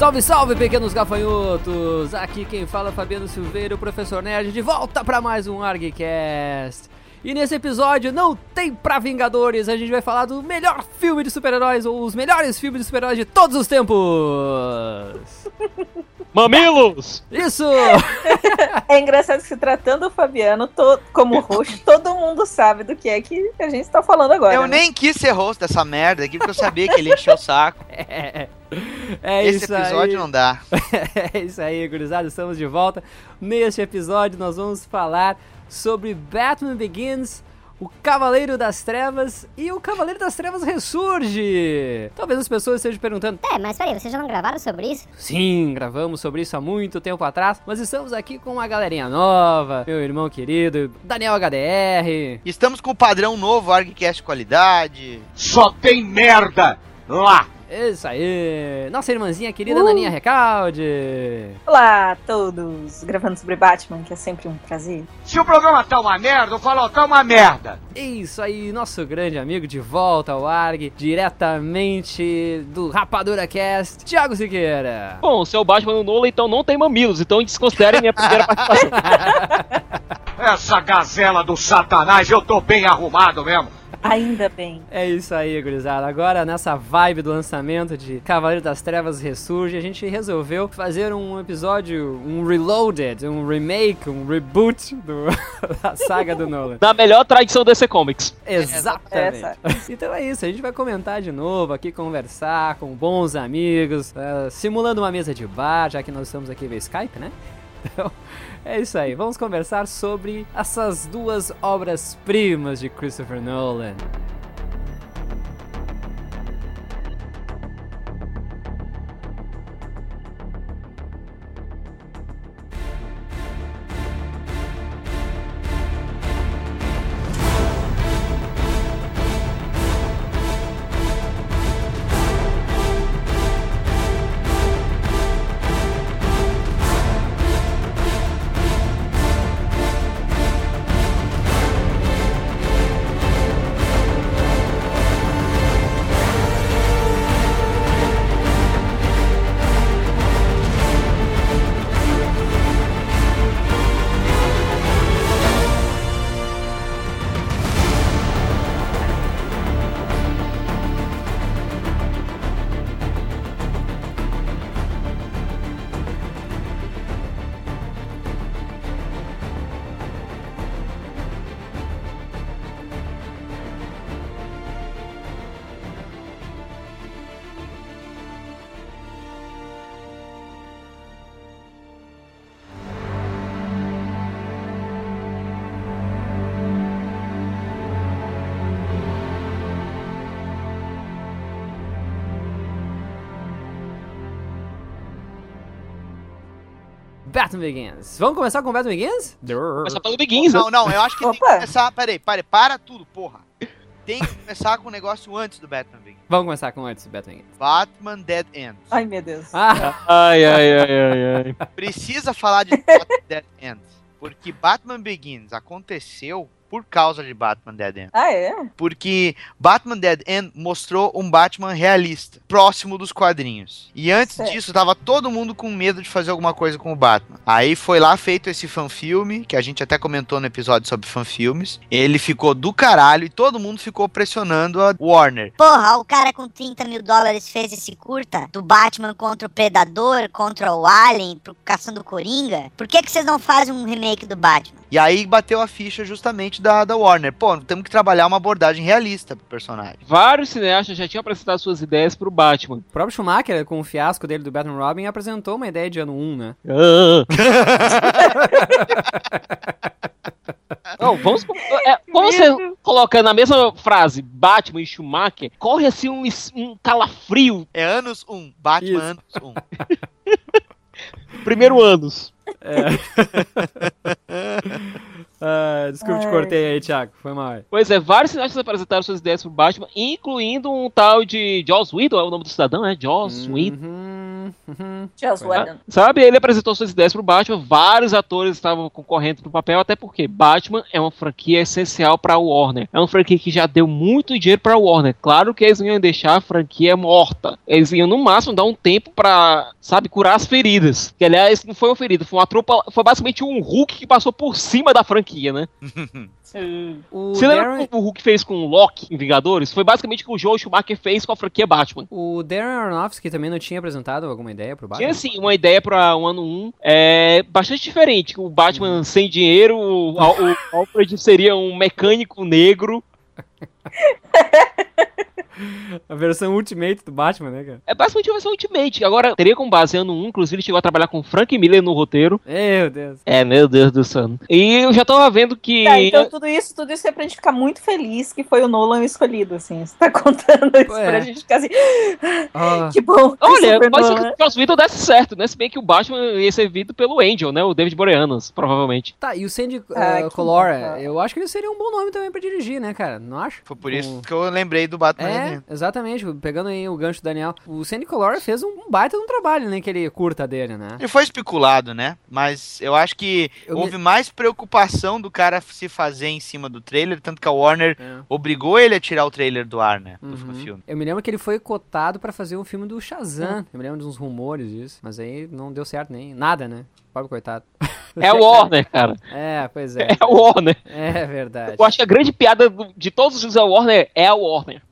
Salve, salve, pequenos gafanhotos! Aqui quem fala é Fabiano Silveira, o professor Nerd, de volta para mais um ArgCast. E nesse episódio não tem pra Vingadores, a gente vai falar do melhor filme de super-heróis, ou os melhores filmes de super-heróis de todos os tempos! Mamilos! Isso! É engraçado que se tratando do Fabiano to- como host, todo mundo sabe do que é que a gente tá falando agora. Eu né? nem quis ser host dessa merda aqui, porque eu sabia que ele encheu o saco. É, é Esse isso episódio aí. não dá. É isso aí, gurizada, estamos de volta. Neste episódio nós vamos falar sobre Batman Begins, o Cavaleiro das Trevas e o Cavaleiro das Trevas ressurge. Talvez as pessoas estejam perguntando: É, mas peraí, vocês já não gravaram sobre isso? Sim, gravamos sobre isso há muito tempo atrás, mas estamos aqui com uma galerinha nova, meu irmão querido, Daniel HDR. Estamos com o padrão novo, ArgCast qualidade. Só tem merda lá! Isso aí, nossa irmãzinha querida Naninha Recalde. Olá a todos, gravando sobre Batman, que é sempre um prazer. Se o programa tá uma merda, eu falo, tá uma merda! Isso aí, nosso grande amigo de volta ao ARG, diretamente do Rapadura Cast, Thiago Siqueira. Bom, se é o Batman no Nolan, então não tem mamilos, então desconsiderem minha primeira participação. Essa gazela do satanás, eu tô bem arrumado mesmo. Ainda bem. É isso aí, gurizada. Agora, nessa vibe do lançamento de Cavaleiro das Trevas Ressurge, a gente resolveu fazer um episódio, um reloaded, um remake, um reboot do- da saga do Nolan. Na melhor tradição DC Comics. Exatamente. Essa. Então é isso, a gente vai comentar de novo aqui, conversar com bons amigos, eh, simulando uma mesa de bar, já que nós estamos aqui via Skype, né? Então, é isso aí, vamos conversar sobre essas duas obras-primas de Christopher Nolan. Begins. Vamos começar com Batman Begins? Começar pelo Begins? Não, não, eu acho que tem que Opa. começar. Peraí, peraí, para tudo, porra. Tem que começar com o negócio antes do Batman Begins. Vamos começar com antes do Batman Begins. Batman Dead End. Ai, meu Deus. Ah, Ai, ai, ai, ai, ai. Precisa falar de Batman Dead End. Porque Batman Begins aconteceu por causa de Batman Dead End. Ah, é? Porque Batman Dead End mostrou um Batman realista, próximo dos quadrinhos. E antes Certo. disso, tava todo mundo com medo de fazer alguma coisa com o Batman. Aí foi lá feito esse fanfilme, que a gente até comentou no episódio sobre fanfilmes. Ele ficou do caralho e todo mundo ficou pressionando a Warner. Porra, o cara com 30 mil dólares fez esse curta do Batman contra o Predador, contra o Alien, pro caçando Coringa. Por que, que vocês não fazem um remake do Batman? E aí bateu a ficha justamente da, da Warner. Pô, temos que trabalhar uma abordagem realista pro personagem. Vários cineastas já tinham apresentado suas ideias pro Batman. o próprio Schumacher, com o fiasco dele do Batman Robin, apresentou uma ideia de ano 1, né? Não, vamos. É, você coloca na mesma frase Batman e Schumacher, corre assim um, um calafrio. É anos 1, Batman Isso. anos 1. Primeiro anos. Ah, desculpa, te cortei aí, Thiago. Foi mal. Pois é, vários cineastas apresentaram suas ideias pro Batman, incluindo um tal de Joss Whedon, é o nome do cidadão, é Joss Whedon. Uhum. Uhum, uhum. Pois é. Whedon. Sabe, ele apresentou suas ideias pro Batman, vários atores estavam concorrendo pro papel, até porque Batman é uma franquia essencial pra Warner. É uma franquia que já deu muito dinheiro pra Warner. Claro que eles não iam deixar a franquia morta. Eles iam, no máximo, dar um tempo pra, sabe, curar as feridas. Que, aliás, não foi uma ferida, foi uma tropa. Foi basicamente um Hulk que passou por cima da franquia, né? O Você lembra Darren, o que o Hulk fez com o Loki em Vingadores? Foi basicamente o que o Joe Schumacher fez com a franquia Batman. o Darren Aronofsky também não tinha apresentado alguma ideia pro Batman? Tinha assim uma ideia para o ano 1 é, bastante diferente. O Batman sem dinheiro, o, o Alfred seria um mecânico negro. A versão Ultimate do Batman, né, cara? É basicamente uma versão Ultimate. Agora, teria como base ano 1, inclusive ele chegou a trabalhar com Frank Miller no roteiro. Meu Deus. É, meu Deus do céu. E eu já tava vendo que. Tá, então tudo isso, tudo isso é pra gente ficar muito feliz que foi o Nolan escolhido, assim. Você tá contando isso Ué. pra gente ficar assim, Ah, que bom. Olha, Christopher pode ser que o Joss Whedon desse certo, né? Se bem que o Batman ia ser vindo pelo Angel, né? O David Boreanaz, provavelmente. tá, e o Sandy Ah, uh, que Colora, eu acho que ele seria um bom nome também pra dirigir, né, cara? Não acho? Foi por isso Um- que eu lembrei do Batman. É, Redentor. exatamente. Pegando aí o gancho do Daniel. O Sandy Colora fez um baita de um trabalho, né? Aquele curta dele, né? Ele foi especulado, né? Mas eu acho que Eu houve mais preocupação do cara se fazer em cima do trailer, tanto que a Warner É. obrigou ele a tirar o trailer do ar, né? Do Uhum. filme. Eu me lembro que ele foi cotado pra fazer um filme do Shazam. Eu me lembro de uns rumores disso. Mas aí não deu certo nem nada, né? Pobre coitado. É o Warner, cara. É, pois é. É o Warner. É verdade. Eu acho que a grande piada de todos os filmes da Warner é o Warner.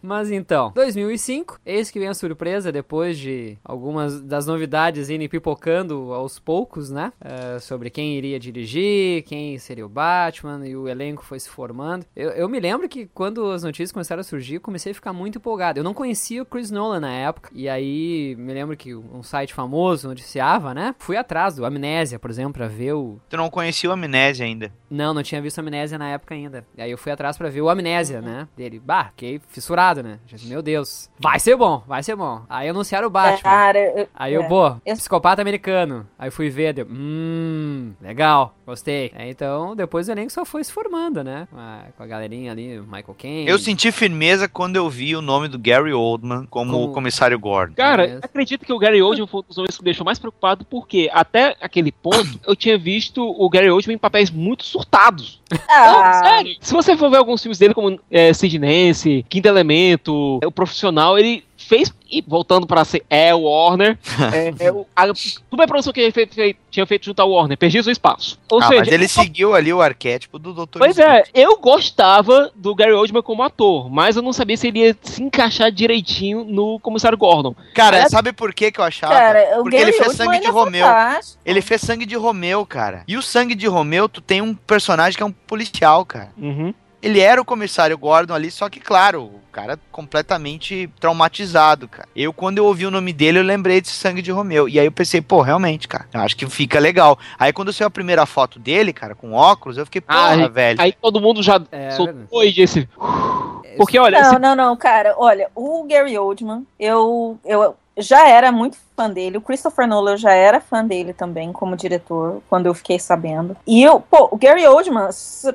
Mas então, 2005, eis que vem a surpresa depois de algumas das novidades irem pipocando aos poucos, né? É, sobre quem iria dirigir, quem seria o Batman, e o elenco foi se formando. Eu, eu me lembro que quando as notícias começaram a surgir, eu comecei a ficar muito empolgado. Eu não conhecia o Chris Nolan na época, e aí me lembro que um site famoso noticiava, né? Fui atrás do Amnésia, por exemplo, pra ver o Tu não conhecia o Amnésia ainda. não, não tinha visto Amnésia na época ainda. E aí eu fui atrás pra ver o Amnésia, né? Dele, bah, fiquei fissurado, né? Meu Deus, vai ser bom, vai ser bom. Aí anunciaram o Batman. Cara, eu- Aí eu, é. pô, Eu- psicopata americano. Aí fui ver, deu, hum, legal, gostei. É, então, depois o elenco só foi se formando, né? Com a, com a galerinha ali, o Michael Caine. Eu senti firmeza quando eu vi o nome do Gary Oldman como, Como- o comissário Gordon. Cara, Beleza. acredito que o Gary Oldman foi um dos homens que me deixou mais preocupado, porque até aquele ponto eu tinha visto o Gary Oldman em papéis muito surtados. Não, Ah, sério. Se você for ver alguns filmes dele, como é, Sid Nance, Quinto Elemento, O Profissional, ele fez, e voltando pra ser é o Warner, é, é o- a superprodução que ele fez- fez- tinha feito junto ao Warner, perdia seu espaço. Ou ah, seja, mas ele seguiu ali o arquétipo do Dr. Pois Sleep. é, eu gostava do Gary Oldman como ator, mas eu não sabia se ele ia se encaixar direitinho no Comissário Gordon. Cara, É- sabe por que que eu achava? cara, o Porque Gary ele fez Oldman, sangue de é Romeu. fantástico. Ele fez sangue de Romeu, cara. E o sangue de Romeu, tu tem um personagem que é um policial, cara. Uhum. Ele era o comissário Gordon ali, só que, claro, o cara completamente traumatizado, cara. Eu, quando eu ouvi o nome dele, eu lembrei de Sangue de Romeu. E aí eu pensei, pô, realmente, cara, eu acho que fica legal. Aí quando eu saiu a primeira foto dele, cara, com óculos, eu fiquei, Ah, porra, velho. Aí todo mundo já É, soltou e disse. Porque olha, Não, esse- não, não, cara. Olha, o Gary Oldman, eu, eu já era muito fã dele. O Christopher Nolan já era fã dele também, como diretor, quando eu fiquei sabendo. E eu, pô, o Gary Oldman,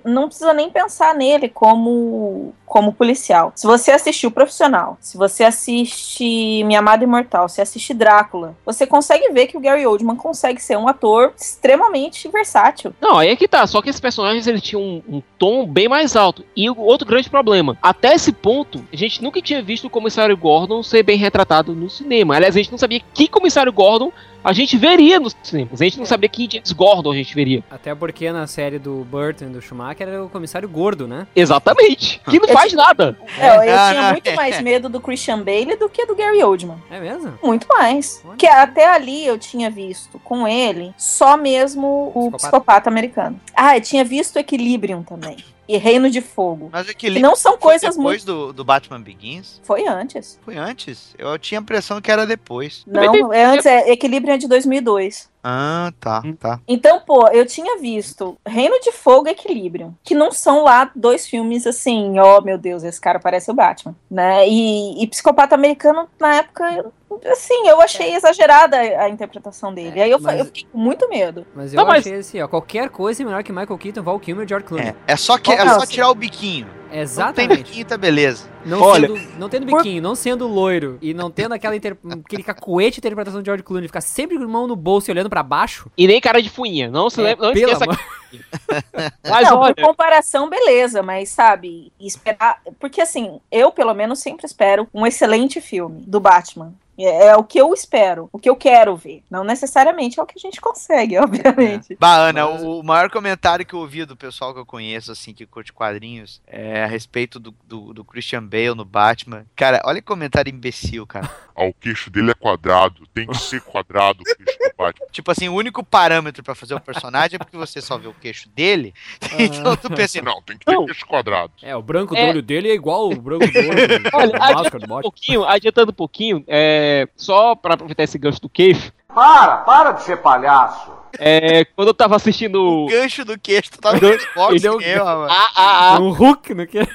não precisa nem pensar nele como, como policial. Se você assistir o Profissional, se você assiste Minha Amada Imortal, se assiste Drácula, você consegue ver que o Gary Oldman consegue ser um ator extremamente versátil. Não, aí é que tá. Só que esses personagens eles tinham um, um tom bem mais alto. E outro grande problema, até esse ponto, a gente nunca tinha visto o comissário Gordon ser bem retratado no cinema. Aliás, a gente não sabia que comissário Gordon a gente veria nos cinemas. A gente não sabia que James Gordon a gente veria. Até porque na série do Burton e do Schumacher era o comissário gordo, né? Exatamente. Que não faz nada. É, eu Ah, tinha muito é. mais medo do Christian Bale do que do Gary Oldman. É mesmo? Muito mais. Olha. Que até ali eu tinha visto com ele só mesmo o Psicopata. psicopata, americano. Ah, eu tinha visto Equilibrium também. E Reino de Fogo. Mas Que aquele não são coisas depois muito. do, do Batman Begins? Foi antes. Foi antes? Eu tinha a impressão que era depois. Não, é antes. É, Equilibrium é de 2002. Ah, tá, Hum. tá. Então, pô, eu tinha visto Reino de Fogo e Equilibrium, que não são lá dois filmes assim, ó, meu Deus, esse cara parece o Batman, né? E, e Psicopata Americano, na época, assim, eu achei exagerada a, interpretação dele. É, Aí eu, mas- eu fiquei com muito medo. Mas eu Não, mas- achei assim, ó, qualquer coisa é melhor que Michael Keaton, Val Kilmer e George Clooney. É, é só, que, é só tirar o biquinho. Não tem Exatamente. biquinho, tá beleza. Não, Olha- sendo, não tendo biquinho, não sendo loiro e não tendo aquela inter... aquele cacuete de interpretação de George Clooney, ficar sempre com a mão no bolso e olhando pra baixo. E nem cara de fuinha. Não se é, lembra, não esqueça. Mas não, olha, por comparação, beleza, mas sabe, esperar. Porque assim, eu pelo menos sempre espero um excelente filme do Batman. É, é o que eu espero, o que eu quero ver. Não necessariamente é o que a gente consegue, obviamente. Bah, Ana, Mas- o, o maior comentário que eu ouvi do pessoal que eu conheço, assim, que curte quadrinhos, é a respeito do, do, do Christian Bale no Batman. Cara, olha que comentário imbecil, cara. Ah, o queixo dele é quadrado. Tem que ser quadrado o queixo do Batman. Tipo assim, o único parâmetro pra fazer o personagem é porque você só vê o queixo dele. então tu pensa, não, Não, tem que ter Não. queixo quadrado. É, o branco do É. olho dele é igual o branco do olho do- Olha, máscara do adiantando um pouquinho, adiantando um pouquinho, é, só pra aproveitar esse gancho do queixo, Para, para de ser palhaço. é, quando eu tava assistindo. o gancho do queixo, tu tava Deu- no Xbox deu- que eu, mano. Ah, ah, ah. Um hook no que?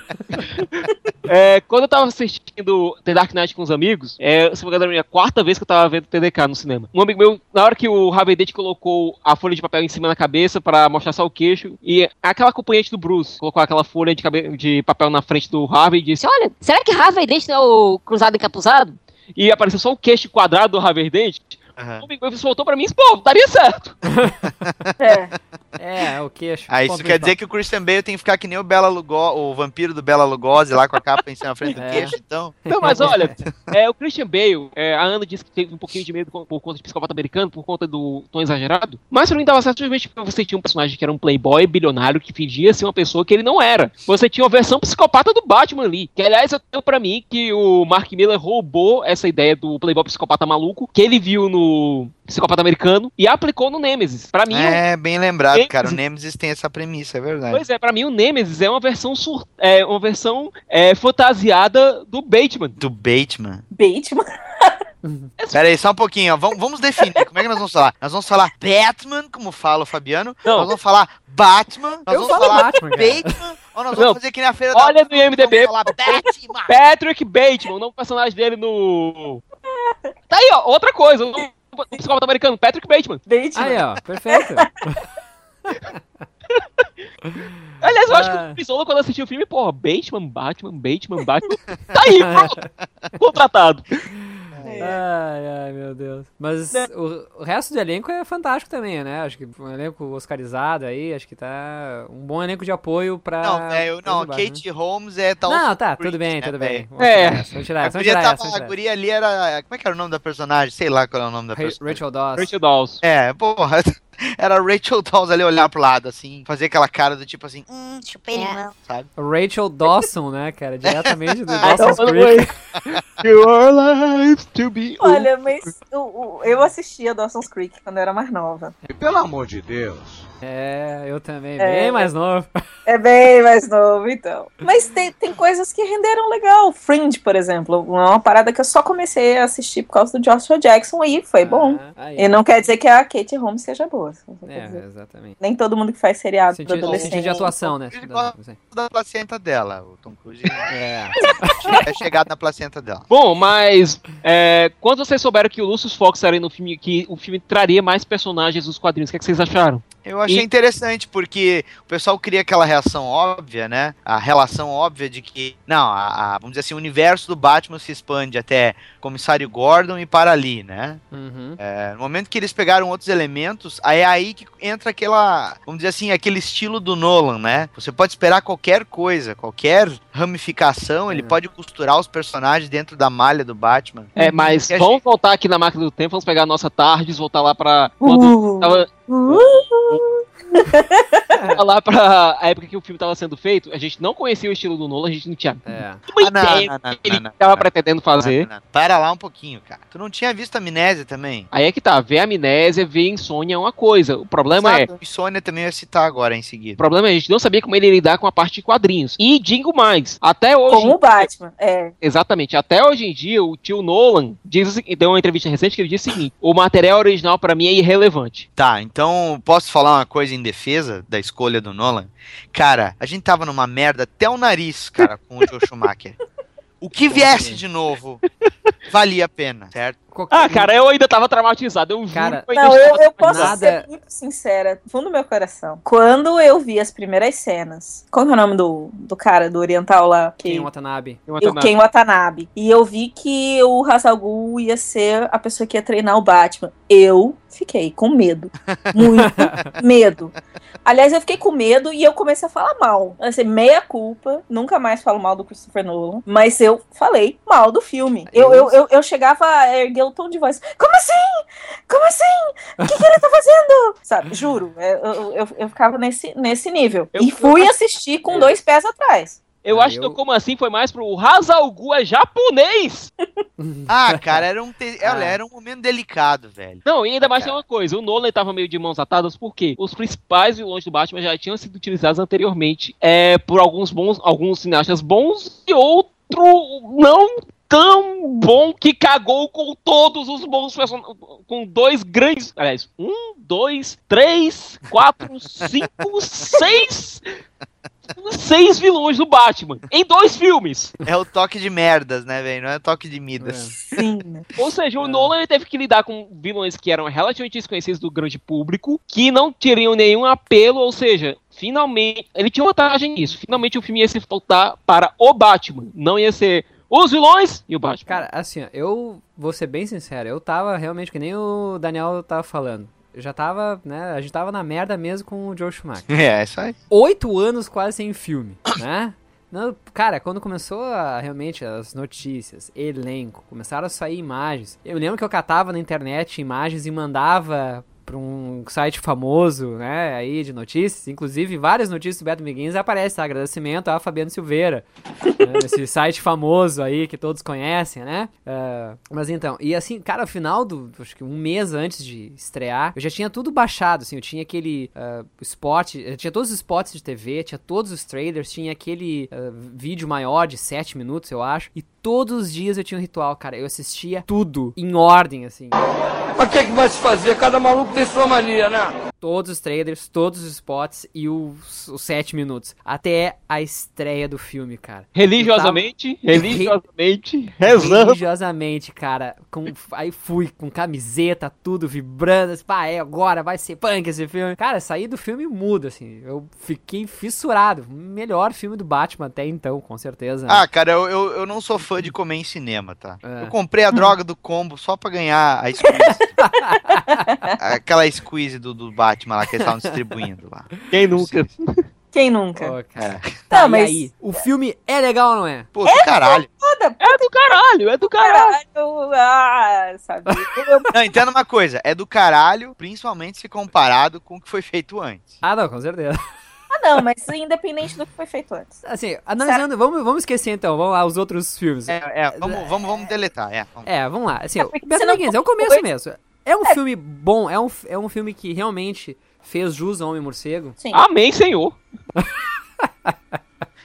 É, quando eu tava assistindo The Dark Knight com os amigos, é, se não me engano, era a minha quarta vez que eu tava vendo TDK no cinema. Um amigo meu, na hora que o Harvey Dent colocou a folha de papel em cima da cabeça pra mostrar só o queixo, e aquela acompanhante do Bruce colocou aquela folha de, cabe- de papel na frente do Harvey e disse: Olha, será que Harvey Dent é o cruzado encapuzado? E apareceu só o queixo quadrado do Harvey Dent. Aham. O voltou pra mim e disse: Pô, daria certo. É. O queixo. Ah, isso quer dizer que o Christian Bale tem que ficar que nem o Bela Lugosi, o vampiro do Bela Lugosi lá com a capa em cima da frente do É. queixo, então. Não, mas olha, é, o Christian Bale, é, a Ana disse que teve um pouquinho de medo por, conta de psicopata americano, por conta do tom exagerado. Mas pra mim dava certo simplesmente porque você tinha um personagem que era um playboy bilionário que fingia ser uma pessoa que ele não era. Você tinha uma versão psicopata do Batman ali. Que aliás eu tenho pra mim que o Mark Miller roubou essa ideia do playboy psicopata maluco que ele viu no psicopata americano e aplicou no Nemesis. Pra mim, o- É, bem lembrado, Nemesis- cara. O Nemesis tem essa premissa, é verdade. Pois é, pra mim o Nemesis é uma versão sur é uma versão é, fantasiada do Bateman. Do Bateman. Bateman. Pera aí, só um pouquinho, ó. Vamos, vamos definir. Como é que nós vamos falar? Nós vamos falar Batman, como fala o Fabiano. Não. Nós vamos falar Batman. Nós Eu vamos falo falar Batman. Batman. Ou nós vamos Não. fazer que nem a feira Olha da no IMDb. Vamos falar Batman. Patrick Bateman, o nome do personagem dele no. Tá aí, ó, outra coisa. O do psicopata americano, Patrick Bateman. Bateman. Aí, ó, perfeito. Aliás, eu acho que Ah. o Pisola, quando assistiu o filme, porra, Bateman, Batman, Bateman, Batman. Tá aí, pronto. Contratado. Ai, ai, meu Deus. Mas o, o resto do elenco é fantástico também, né? Acho que um elenco oscarizado aí, acho que tá um bom elenco de apoio pra. Não, é, eu, não, Batman. Kate Holmes é tal. Não, tá, tudo bem, né, tudo bem. Vamos É. tirar Vamos tirar A essa, vamos guria, tirar tava, essa. vamos a guria ali era. Como é que era o nome da personagem? Sei lá qual é o nome da personagem. Rachel Dawes. Rachel Dawes. É, porra. Era Rachel Dawes ali olhar pro lado, assim, fazer aquela cara do tipo assim, Hum, chupei É. limão. sabe? Rachel Dawson, né, cara? Diretamente do Ah, Dawson's então, Creek. You are alive to be. Olha, mas o- o- eu assistia Dawson's Creek quando eu era mais nova. Pelo amor de Deus. É, eu também, É. bem mais novo. É bem mais novo, então. Mas tem, tem coisas que renderam legal. Fringe, por exemplo, é uma parada que eu só comecei a assistir por causa do Joshua Jackson e foi bom. Ah, aí. E não quer dizer que a Kate Holmes seja boa. Quer É, dizer. exatamente. Nem todo mundo que faz seriado do Sentido, adolescente. sentido de atuação, né? Ele Da- gosta da placenta dela, o Tom Cruise É. é chegado na placenta dela. Bom, mas é, quando vocês souberam que o Lucius Fox era no filme, que o filme traria mais personagens dos quadrinhos, o que, é que vocês acharam? Eu achei E- interessante, porque o pessoal cria aquela reação óbvia, né? A relação óbvia de que, não, a, a- vamos dizer assim, o universo do Batman se expande até Comissário Gordon e para ali, né? Uhum. É, no momento que eles pegaram outros elementos, aí é aí que entra aquela, vamos dizer assim, aquele estilo do Nolan, né? Você pode esperar qualquer coisa, qualquer ramificação, ele É. pode costurar os personagens dentro da malha do Batman. É, mas E vamos voltar aqui na máquina do tempo, vamos pegar a nossa tarde, voltar lá pra. Quando Uh, tava, uh, lá pra a época que o filme tava sendo feito, a gente não conhecia o estilo do Nolan, a gente não tinha É. uma Ah, não, ideia não, que ele não, não, tava não. pretendendo fazer. Não, não, não. Para lá um pouquinho, cara. Tu não tinha visto Amnésia também? Aí é que tá, ver amnésia, ver insônia é uma coisa. O problema é. Exato, Insônia também ia citar agora em O seguida. problema é a gente não sabia como ele ia lidar com a parte de quadrinhos. E digo mais, até hoje. como o Batman. É. Exatamente. Até hoje em dia, o tio Nolan diz, o deu uma entrevista recente que ele disse o seguinte: o material original pra mim é irrelevante. Tá, então posso falar uma coisa em defesa da escolha do Nolan? Cara, a gente tava numa merda até o nariz, cara, com o Joe Schumacher. O que viesse de novo valia a pena, certo? Ah, cara, eu ainda tava traumatizado. Eu juro Cara, que eu ainda Não, eu, eu posso nada- ser muito sincera, do fundo do meu coração. Quando eu vi as primeiras cenas, qual que é o nome do, do cara, do oriental lá? Que, Ken Watanabe. o Ken Watanabe. E eu vi que o Hazal Ghul ia ser a pessoa que ia treinar o Batman. Eu fiquei com medo. Muito medo. Aliás, eu fiquei com medo e eu comecei a falar mal. Assim, meia culpa. Nunca mais falo mal do Christopher Nolan. Mas eu falei mal do filme. Eu, eu, eu, eu chegava a erguer o tom de voz. Como assim? Como assim? O que, que ele tá fazendo? Sabe, juro. Eu, eu, eu, eu ficava nesse, nesse nível. Eu- e fui assistir com dois pés atrás. Eu Ah, acho que eu- eu como assim foi mais pro Hazalgu é japonês. Ah, cara, era um, te- Ah. era um momento delicado, velho. Não, e ainda mais tem Cara. uma coisa, o Nolan tava meio de mãos atadas porque os principais vilões do Batman já tinham sido utilizados anteriormente é, por alguns bons, alguns cineastas bons e outro não tão bom que cagou com todos os bons personagens, com dois grandes, aliás, um, dois, três, quatro, cinco, seis, seis vilões do Batman em dois filmes. É o toque de merdas, né, velho? Não é o toque de Midas. Sim. né? Ou seja, o Nolan ele teve que lidar com vilões que eram relativamente desconhecidos do grande público, que não teriam nenhum apelo, ou seja, finalmente. Ele tinha vantagem nisso. Finalmente o filme ia se voltar para o Batman. Não ia ser os vilões e o Batman. Cara, assim, eu vou ser bem sincero, eu tava realmente, que nem o Daniel tava falando. Eu já tava, né, a gente tava na merda mesmo com o Joe Schumacher. É, isso aí. Oito anos quase sem filme, né? Não, cara, quando começou a, realmente as notícias, elenco, começaram a sair imagens. Eu lembro que eu catava na internet imagens e mandava pra um site famoso, né, aí de notícias, inclusive várias notícias do Beto Miguins aparece, tá? agradecimento a Fabiano Silveira, né, esse site famoso aí que todos conhecem, né? Ah, mas então, e assim, cara, ao final do, acho que um mês antes de estrear, eu já tinha tudo baixado, assim, eu tinha aquele ah, spot, eu tinha todos os spots de TV, tinha todos os trailers, tinha aquele ah, vídeo maior de 7 minutos, eu acho, e todos os dias eu tinha um ritual, cara, eu assistia tudo em ordem, assim. Mas o que, que vai se fazer? Cada maluco tem sua mania, né? todos os trailers, todos os spots e os, os sete minutos. Até a estreia do filme, cara. Religiosamente, religiosamente, rezando. Religiosamente, cara. Com, aí fui com camiseta, tudo vibrando. Assim, Pá, é agora, vai ser punk esse filme. Cara, saí do filme mudo, assim. Eu fiquei fissurado. Melhor filme do Batman até então, com certeza. né? Ah, cara, eu, eu, eu não sou fã de comer em cinema, tá? É. Eu comprei a droga do combo só pra ganhar a squeeze. Aquela squeeze do, do Batman lá que eles estavam distribuindo lá. Quem nunca? Quem nunca? Pô, cara. É. Tá, Não, e mas- aí? O filme é legal ou não é? Pô, do caralho. É do caralho, é do caralho. Caralho, ah, sabe? Não, entenda uma coisa, é do caralho, principalmente se comparado com o que foi feito antes. Ah, não, com certeza. Ah, não, mas independente do que foi feito antes. Assim, analisando, vamos, vamos esquecer então, vamos lá, os outros filmes. É, é, vamos, vamos, vamos deletar, é. vamos. É, vamos lá. Assim, É, Beto é o começo coisa- mesmo. É um filme bom, é um, é um filme que realmente fez jus ao Homem Morcego. Sim. Amém, senhor.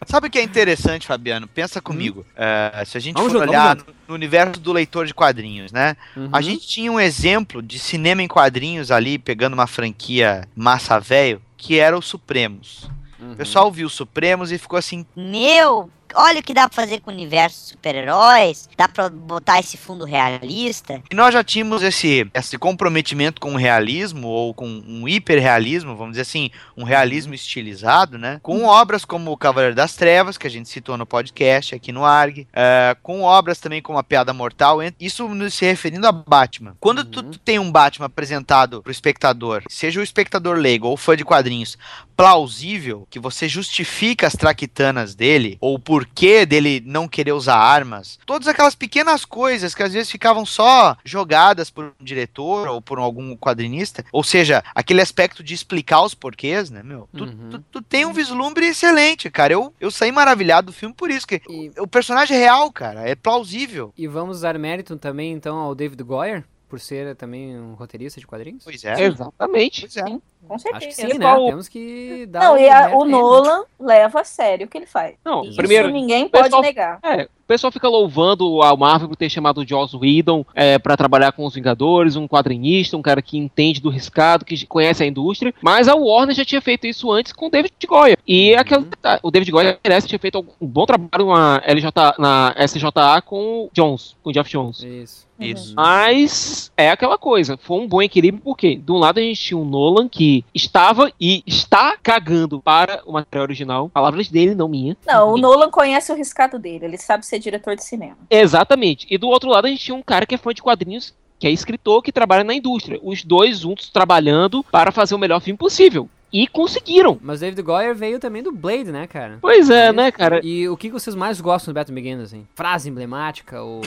Sabe o que é interessante, Fabiano? Pensa comigo. É, se a gente Vamos for junto, olhar no, universo do leitor de quadrinhos, né? Uhum. A gente tinha um exemplo de cinema em quadrinhos ali, pegando uma franquia massa velho, que era o Supremos. Uhum. O pessoal viu o Supremos e ficou assim, Meu, olha o que dá pra fazer com o universo de super-heróis. Dá pra botar esse fundo realista. E nós já tínhamos esse, esse comprometimento com o realismo, ou com um hiperrealismo, vamos dizer assim, um realismo estilizado, né? Com obras como O Cavaleiro das Trevas, que a gente citou no podcast aqui no ARG, eh, com obras também como A Piada Mortal, isso nos se referindo a Batman. Quando tu, Uhum. tu tem um Batman apresentado pro espectador, seja o espectador leigo ou fã de quadrinhos, plausível, que você justifica as traquitanas dele, ou o porquê dele não querer usar armas, todas aquelas pequenas coisas que às vezes ficavam só jogadas por um diretor ou por algum quadrinista, ou seja, aquele aspecto de explicar os porquês, né, meu? Tu, Uhum. tu- tu tem um vislumbre excelente, cara. Eu, eu saí maravilhado do filme por isso, que E, o personagem é real, cara, é plausível. e vamos dar mérito também, então, ao David Goyer, por ser também um roteirista de quadrinhos? Pois é. Exatamente. Pois é. Com Acho que certeza. sim, né? Qual- Temos que dar Não, um e a- o? Nolan leva a sério o que ele faz. Não, Isso primeiro, ninguém o pessoal- pode negar. É, o pessoal fica louvando a Marvel por ter chamado o Joss Whedon é, para trabalhar com os Vingadores, um quadrinista, um cara que entende do riscado, que conhece a indústria, mas a Warner já tinha feito isso antes com o David Goya. E Uhum. aquele, o David Goya merece ter feito um bom trabalho na, LJ, na SJA com o Jones, com o Jeff Jones. Isso. Isso. Mas é aquela coisa, foi um bom equilíbrio, porque de um lado a gente tinha o Nolan que estava e está cagando para o material original, palavras dele, não minha. Não, o Nolan conhece o riscado dele, ele sabe ser diretor de cinema. Exatamente. E do outro lado a gente tinha um cara que é fã de quadrinhos, que é escritor, que trabalha na indústria. Os dois juntos trabalhando para fazer o melhor filme possível. E conseguiram. Mas David Goyer veio também do Blade, né, cara? Pois é, Isso. né, cara? E o que vocês mais gostam do Batman Begins, assim? Frase emblemática ou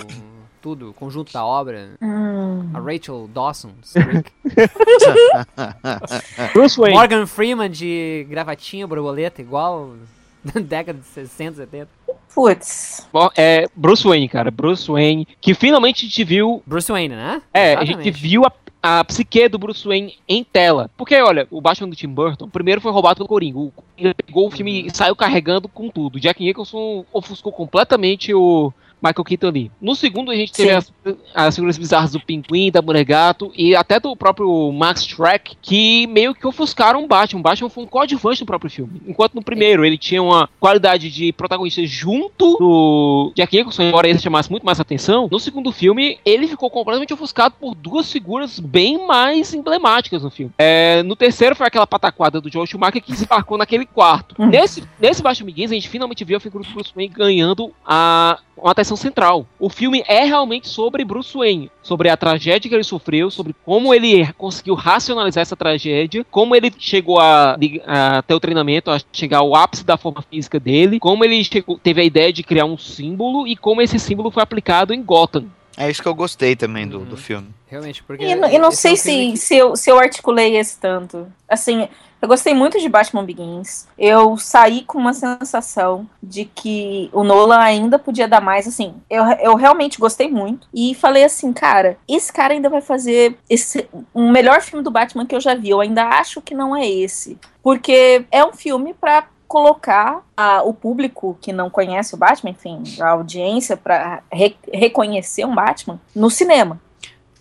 tudo, conjunto da obra? Hum. A Rachel Dawson. Bruce Wayne. Morgan Freeman de gravatinha, borboleta, igual na década de 60, 70. Putz. Bom, É Bruce Wayne, cara. Bruce Wayne. Que finalmente a gente viu. Bruce Wayne, né? É, a Exatamente. gente viu a, a psique do Bruce Wayne em tela. Porque, olha, o Batman do Tim Burton, primeiro foi roubado pelo Coringa. O Coringa pegou o filme e saiu carregando com tudo. Jack Nicholson ofuscou completamente o Michael Keaton ali. No segundo, a gente teve as, as figuras bizarras do Pinguim, da Mulher Gato e até do próprio Max Shrek, que meio que ofuscaram o Batman. O Batman foi um coadjuvante no próprio filme. Enquanto no primeiro ele tinha uma qualidade de protagonista junto do Jack Nicholson, embora ele chamasse muito mais atenção, no segundo filme ele ficou completamente ofuscado por duas figuras bem mais emblemáticas no filme. É, no terceiro foi aquela pataquada do Joel Schumacher que se embarcou naquele quarto. Uhum. Nesse, nesse Batman Begins a gente finalmente viu a figura do Bruce Wayne ganhando a, uma atenção central. O filme é realmente sobre Bruce Wayne, sobre a tragédia que ele sofreu, sobre como ele conseguiu racionalizar essa tragédia, como ele chegou a, a ter o treinamento, a chegar ao ápice da forma física dele, como ele chegou- teve a ideia de criar um símbolo e como esse símbolo foi aplicado em Gotham. É isso que eu gostei também do, Uhum. do filme. Realmente, porque. E, não- e não é sei um filme se, se, eu, se eu articulei esse tanto. Assim, eu gostei muito de Batman Begins. Eu saí com uma sensação de que o Nolan ainda podia dar mais. Assim, eu, eu realmente gostei muito. E falei assim, cara, esse cara ainda vai fazer esse, um melhor filme do Batman que eu já vi. Eu ainda acho que não é esse. Porque é um filme pra colocar a- o público que não conhece o Batman, enfim, a audiência, pra re- reconhecer um Batman no cinema.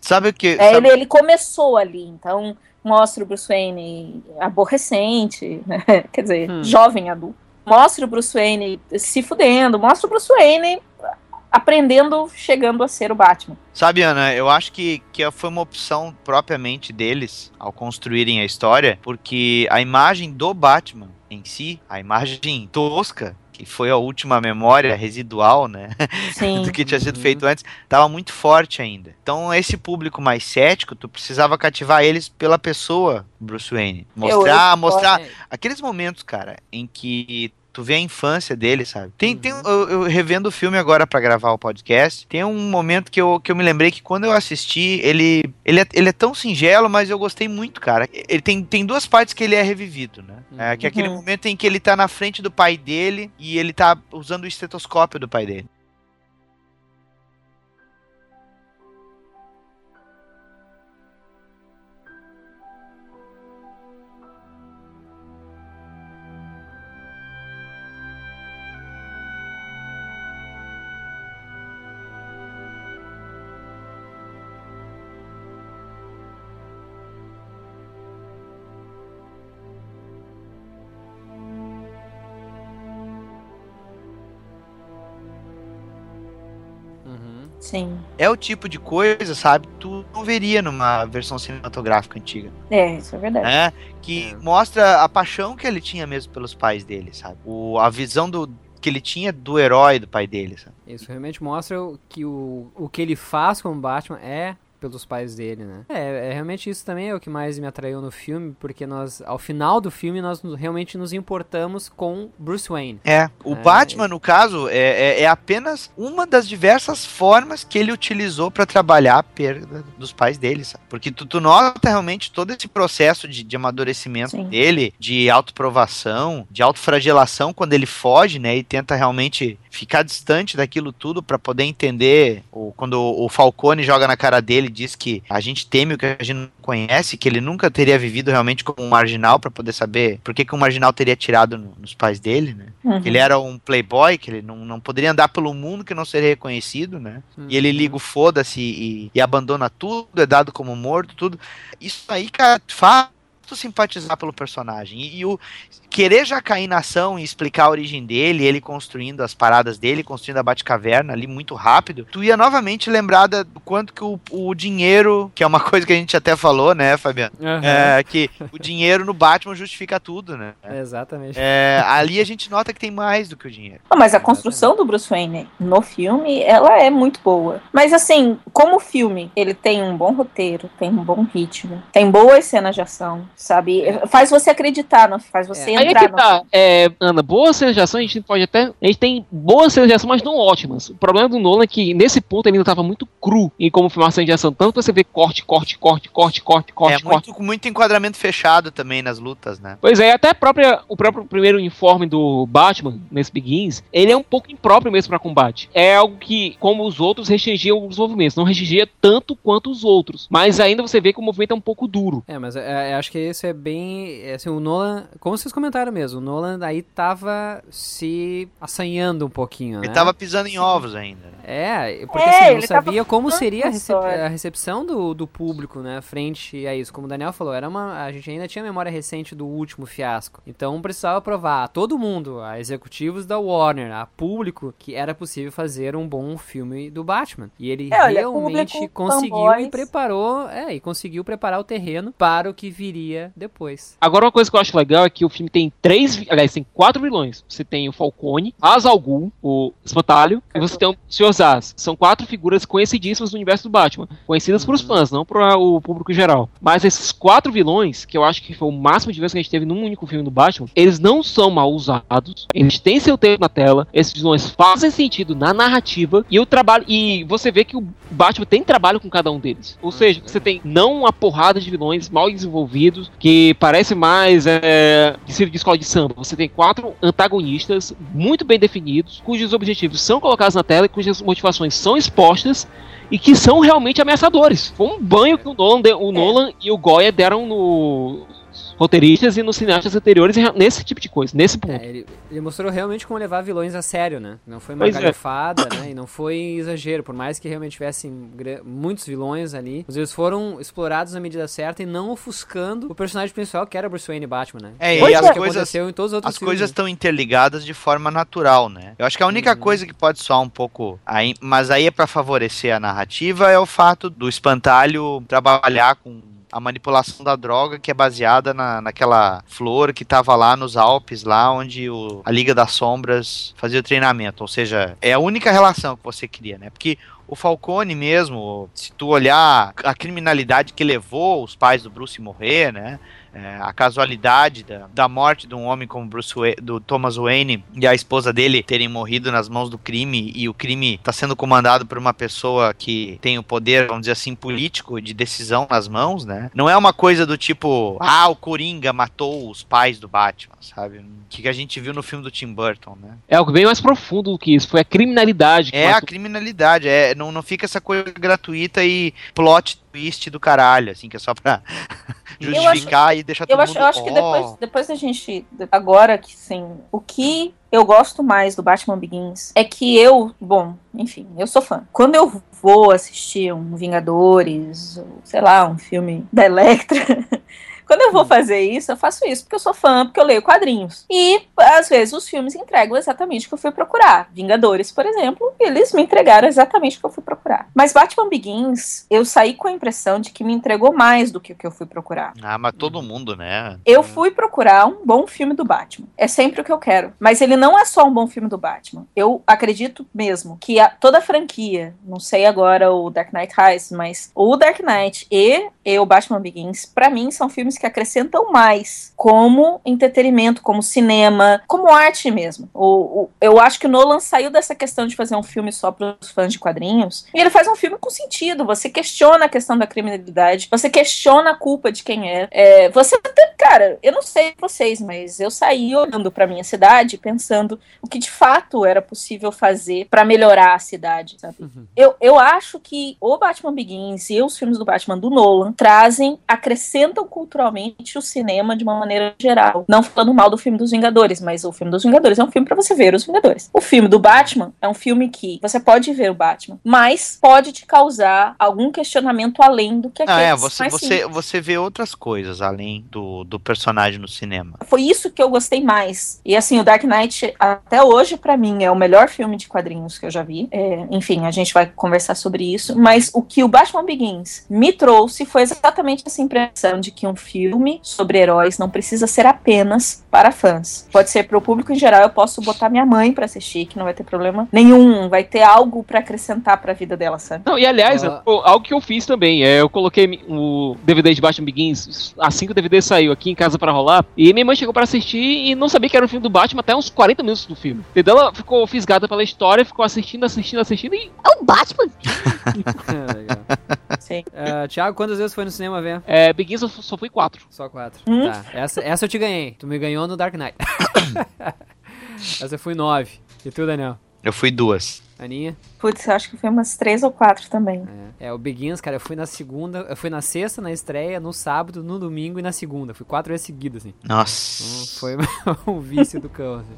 Sabe o que. É, sabe- ele, ele começou ali, então mostra o Bruce Wayne aborrecente, né? quer dizer, Hum. jovem adulto. Mostra o Bruce Wayne se fudendo, mostra o Bruce Wayne aprendendo, chegando a ser o Batman. Sabe, Ana, eu acho que, que foi uma opção propriamente deles ao construírem a história, porque a imagem do Batman em si, a imagem tosca, que foi a última memória residual, né, do que tinha sido Uhum. feito antes, tava muito forte ainda. Então, esse público mais cético, tu precisava cativar eles pela pessoa Bruce Wayne. Mostrar, eu- mostrar É, aqueles momentos, cara, em que tu vê a infância dele, sabe? Tem, tem Uhum. eu, eu revendo o filme agora pra gravar o podcast. Tem um momento que eu, que eu me lembrei que quando eu assisti, ele, ele, é, ele é tão singelo, mas eu gostei muito, cara. Ele tem, tem duas partes que ele é revivido, né? É, que é aquele Uhum. momento em que ele tá na frente do pai dele e ele tá usando o estetoscópio do pai dele. Sim. É o tipo de coisa, sabe? Tu não veria numa versão cinematográfica antiga. É, isso é verdade. né? Que É. mostra a paixão que ele tinha mesmo pelos pais dele, sabe? O, a visão do, que ele tinha do herói do pai dele, sabe? Isso realmente mostra que o, o que ele faz como Batman é pelos pais dele, né? É, é, realmente isso também é o que mais me atraiu no filme, porque nós, ao final do filme, nós realmente nos importamos com Bruce Wayne. É, o É, Batman, no caso, é, é, é apenas uma das diversas formas que ele utilizou pra trabalhar a perda dos pais dele, sabe? Porque tu, tu nota realmente todo esse processo de, de amadurecimento Sim. dele, de autoprovação, de autofragelação quando ele foge, né? E tenta realmente ficar distante daquilo tudo pra poder entender o, quando o, o Falcone joga na cara dele diz que a gente teme o que a gente não conhece, que ele nunca teria vivido realmente como um marginal para poder saber por que, que um marginal teria tirado no, nos pais dele, né? Uhum. Ele era um playboy, que ele não, não poderia andar pelo mundo que não seria reconhecido, né? E ele liga o foda-se e, e abandona tudo, é dado como morto, tudo. Isso aí, cara, faz tu simpatizar pelo personagem. E, e o querer já cair na ação e explicar a origem dele, ele construindo as paradas dele, construindo a Batcaverna ali muito rápido, tu ia novamente lembrar da- do quanto que o, o dinheiro, que é uma coisa que a gente até falou, né, Fabiano? Aham. É, que o dinheiro no Batman justifica tudo, né? Exatamente. É, ali a gente nota que tem mais do que o dinheiro. Ah, Mas a construção do Bruce Wayne no filme, ela é muito boa. Mas assim, como filme, ele tem um bom roteiro, tem um bom ritmo, tem boas cenas de ação, sabe? Faz você acreditar, não faz você É. Aí é entrar que no tá, é, Ana, boas cenas de ação a gente pode até. A gente tem boas cenas de ação, mas não ótimas. O problema do Nolan é que nesse ponto ele ainda tava muito cru em como filmar cena de ação. Tanto você vê corte, corte, corte, corte, corte, corte, é corte. muito, muito enquadramento fechado também nas lutas, né? Pois é, até a própria, o próprio primeiro uniforme do Batman, nesse Begins, ele é um pouco impróprio mesmo pra combate. É algo que, como os outros, restringiam os movimentos. Não restringia tanto quanto os outros. Mas ainda você vê que o movimento é um pouco duro. É, mas é, é, acho que isso é bem. é, Assim, o Nolan, como vocês comentaram mesmo, o Nolan aí tava se assanhando um pouquinho, né? Ele tava pisando em ovos ainda. né? É, porque É, assim, não sabia como seria a, recep- a recepção do, do público, né, frente a isso. Como o Daniel falou, era uma, a gente ainda tinha memória recente do último fiasco. Então precisava provar a todo mundo, a executivos da Warner, a público, que era possível fazer um bom filme do Batman. E ele É, olha, realmente público, conseguiu e preparou, é, e conseguiu preparar o terreno para o que viria depois. Agora, uma coisa que eu acho legal é que o filme tem três, aliás, tem quatro vilões. Você tem o Falcone, Ghul, o Espantalho, e você tem o Sr. Zaz. São quatro figuras conhecidíssimas do universo do Batman. Conhecidas Uhum. pros fãs, não para o público geral. Mas esses quatro vilões, que eu acho que foi o máximo de vezes que a gente teve num único filme do Batman, eles não são mal usados, eles têm seu tempo na tela, esses vilões fazem sentido na narrativa, e o trabalho. E você vê que o Batman tem trabalho com cada um deles. Ou seja, você tem não uma porrada de vilões mal desenvolvidos, que parece mais é, de de escola de samba. Você tem quatro antagonistas muito bem definidos, cujos objetivos são colocados na tela e cujas motivações são expostas e que são realmente ameaçadores. Foi um banho que o Nolan, o Nolan e o Goya deram no roteiristas e nos cineastas anteriores nesse tipo de coisa, nesse ponto. É, ele, ele mostrou realmente como levar vilões a sério, né? Não foi uma Pois é. galhofada, né? E não foi exagero. Por mais que realmente tivessem muitos vilões ali, mas eles foram explorados na medida certa e não ofuscando o personagem principal, que era Bruce Wayne e Batman, né? É, e as que coisas- aconteceu em todos os outros As filmes. coisas estão interligadas de forma natural, né? Eu acho que a única Uhum. coisa que pode soar um pouco, aí, mas aí é pra favorecer a narrativa, é o fato do espantalho trabalhar com a manipulação da droga que é baseada na, naquela flor que tava lá nos Alpes, lá onde o, a Liga das Sombras fazia o treinamento. Ou seja, é a única relação que você cria, né? Porque o Falcone mesmo, se tu olhar a criminalidade que levou os pais do Bruce morrer, né? É, a casualidade da, da morte de um homem como Bruce Wayne, do Thomas Wayne e a esposa dele terem morrido nas mãos do crime e o crime está sendo comandado por uma pessoa que tem o poder, vamos dizer assim, político de decisão nas mãos, né? Não é uma coisa do tipo, ah, o Coringa matou os pais do Batman, sabe? Que que a gente viu no filme do Tim Burton, né? É algo bem mais profundo do que isso. Foi a criminalidade É a matou- criminalidade, é, não, não fica essa coisa gratuita e plot twist do caralho, assim, que é só pra justificar e deixar todo Eu acho, mundo... eu acho que "Oh". depois, depois da gente. Agora que sim. O que eu gosto mais do Batman Begins é que eu. Bom, enfim, eu sou fã. Quando eu vou assistir um Vingadores, ou, sei lá, um filme da Electra. Quando eu vou fazer isso, eu faço isso porque eu sou fã, porque eu leio quadrinhos. E, às vezes, os filmes entregam exatamente o que eu fui procurar. Vingadores, por exemplo, eles me entregaram exatamente o que eu fui procurar. Mas Batman Begins, eu saí com a impressão de que me entregou mais do que o que eu fui procurar. Ah, mas todo mundo, né? Eu fui procurar um bom filme do Batman. É sempre o que eu quero. Mas ele não é só um bom filme do Batman. Eu acredito mesmo que a- toda a franquia, não sei agora o Dark Knight Rises, mas o Dark Knight e, e o Batman Begins, pra mim, são filmes filmes que acrescentam mais como entretenimento, como cinema, como arte mesmo. O, o- eu acho que o Nolan saiu dessa questão de fazer um filme só para os fãs de quadrinhos e ele faz um filme com sentido. Você questiona a questão da criminalidade, você questiona a culpa de quem é. É, você até, cara, eu não sei vocês, mas eu saí olhando para minha cidade pensando o que de fato era possível fazer para melhorar a cidade, sabe? Eu, eu acho que o Batman Begins e os filmes do Batman do Nolan trazem, acrescentam culturalmente o cinema de uma maneira geral. Não falando mal do filme dos Vingadores, mas o filme dos Vingadores é um filme para você ver os Vingadores. O filme do Batman é um filme que você pode ver o Batman, mas pode te causar algum questionamento além do que Ah, aquele é, você, você, você vê outras coisas além do, do personagem no cinema. foi isso que eu gostei mais. E assim, o Dark Knight, até hoje, pra mim, é o melhor filme de quadrinhos que eu já vi. É, enfim, a gente vai conversar sobre isso. Mas o que o Batman Begins me trouxe foi exatamente essa impressão de que um filme sobre heróis não precisa ser apenas para fãs. Pode ser para o público em geral. Eu posso botar minha mãe pra assistir, que não vai ter problema nenhum. Vai ter algo pra acrescentar pra vida dela, sabe? Não, e aliás, Ah. pô, algo que eu fiz também, é, eu coloquei o DVD de Batman Begins assim que o DVD saiu aqui em casa pra rolar, e minha mãe chegou pra assistir e não sabia que era um filme do Batman até uns 40 minutos do filme. Entendeu? Ela ficou fisgada pela história, ficou assistindo, assistindo, assistindo e É o Batman. Legal. Sim. Ah, Thiago, quantas vezes foi no cinema ver? é, Begins eu só fui quatro. Só quatro. Hum? Tá, essa, essa eu te ganhei. Tu me ganhou no Dark Knight. essa eu fui nove. E tu, Daniel? Eu fui duas. Aninha? Putz, eu acho que foi umas três ou quatro também. É, é, o Begins, cara, eu fui na segunda, eu fui na sexta, na estreia, no sábado, no domingo e na segunda. Fui quatro vezes seguidas, assim. Então, Nossa. foi um vício do cão, assim.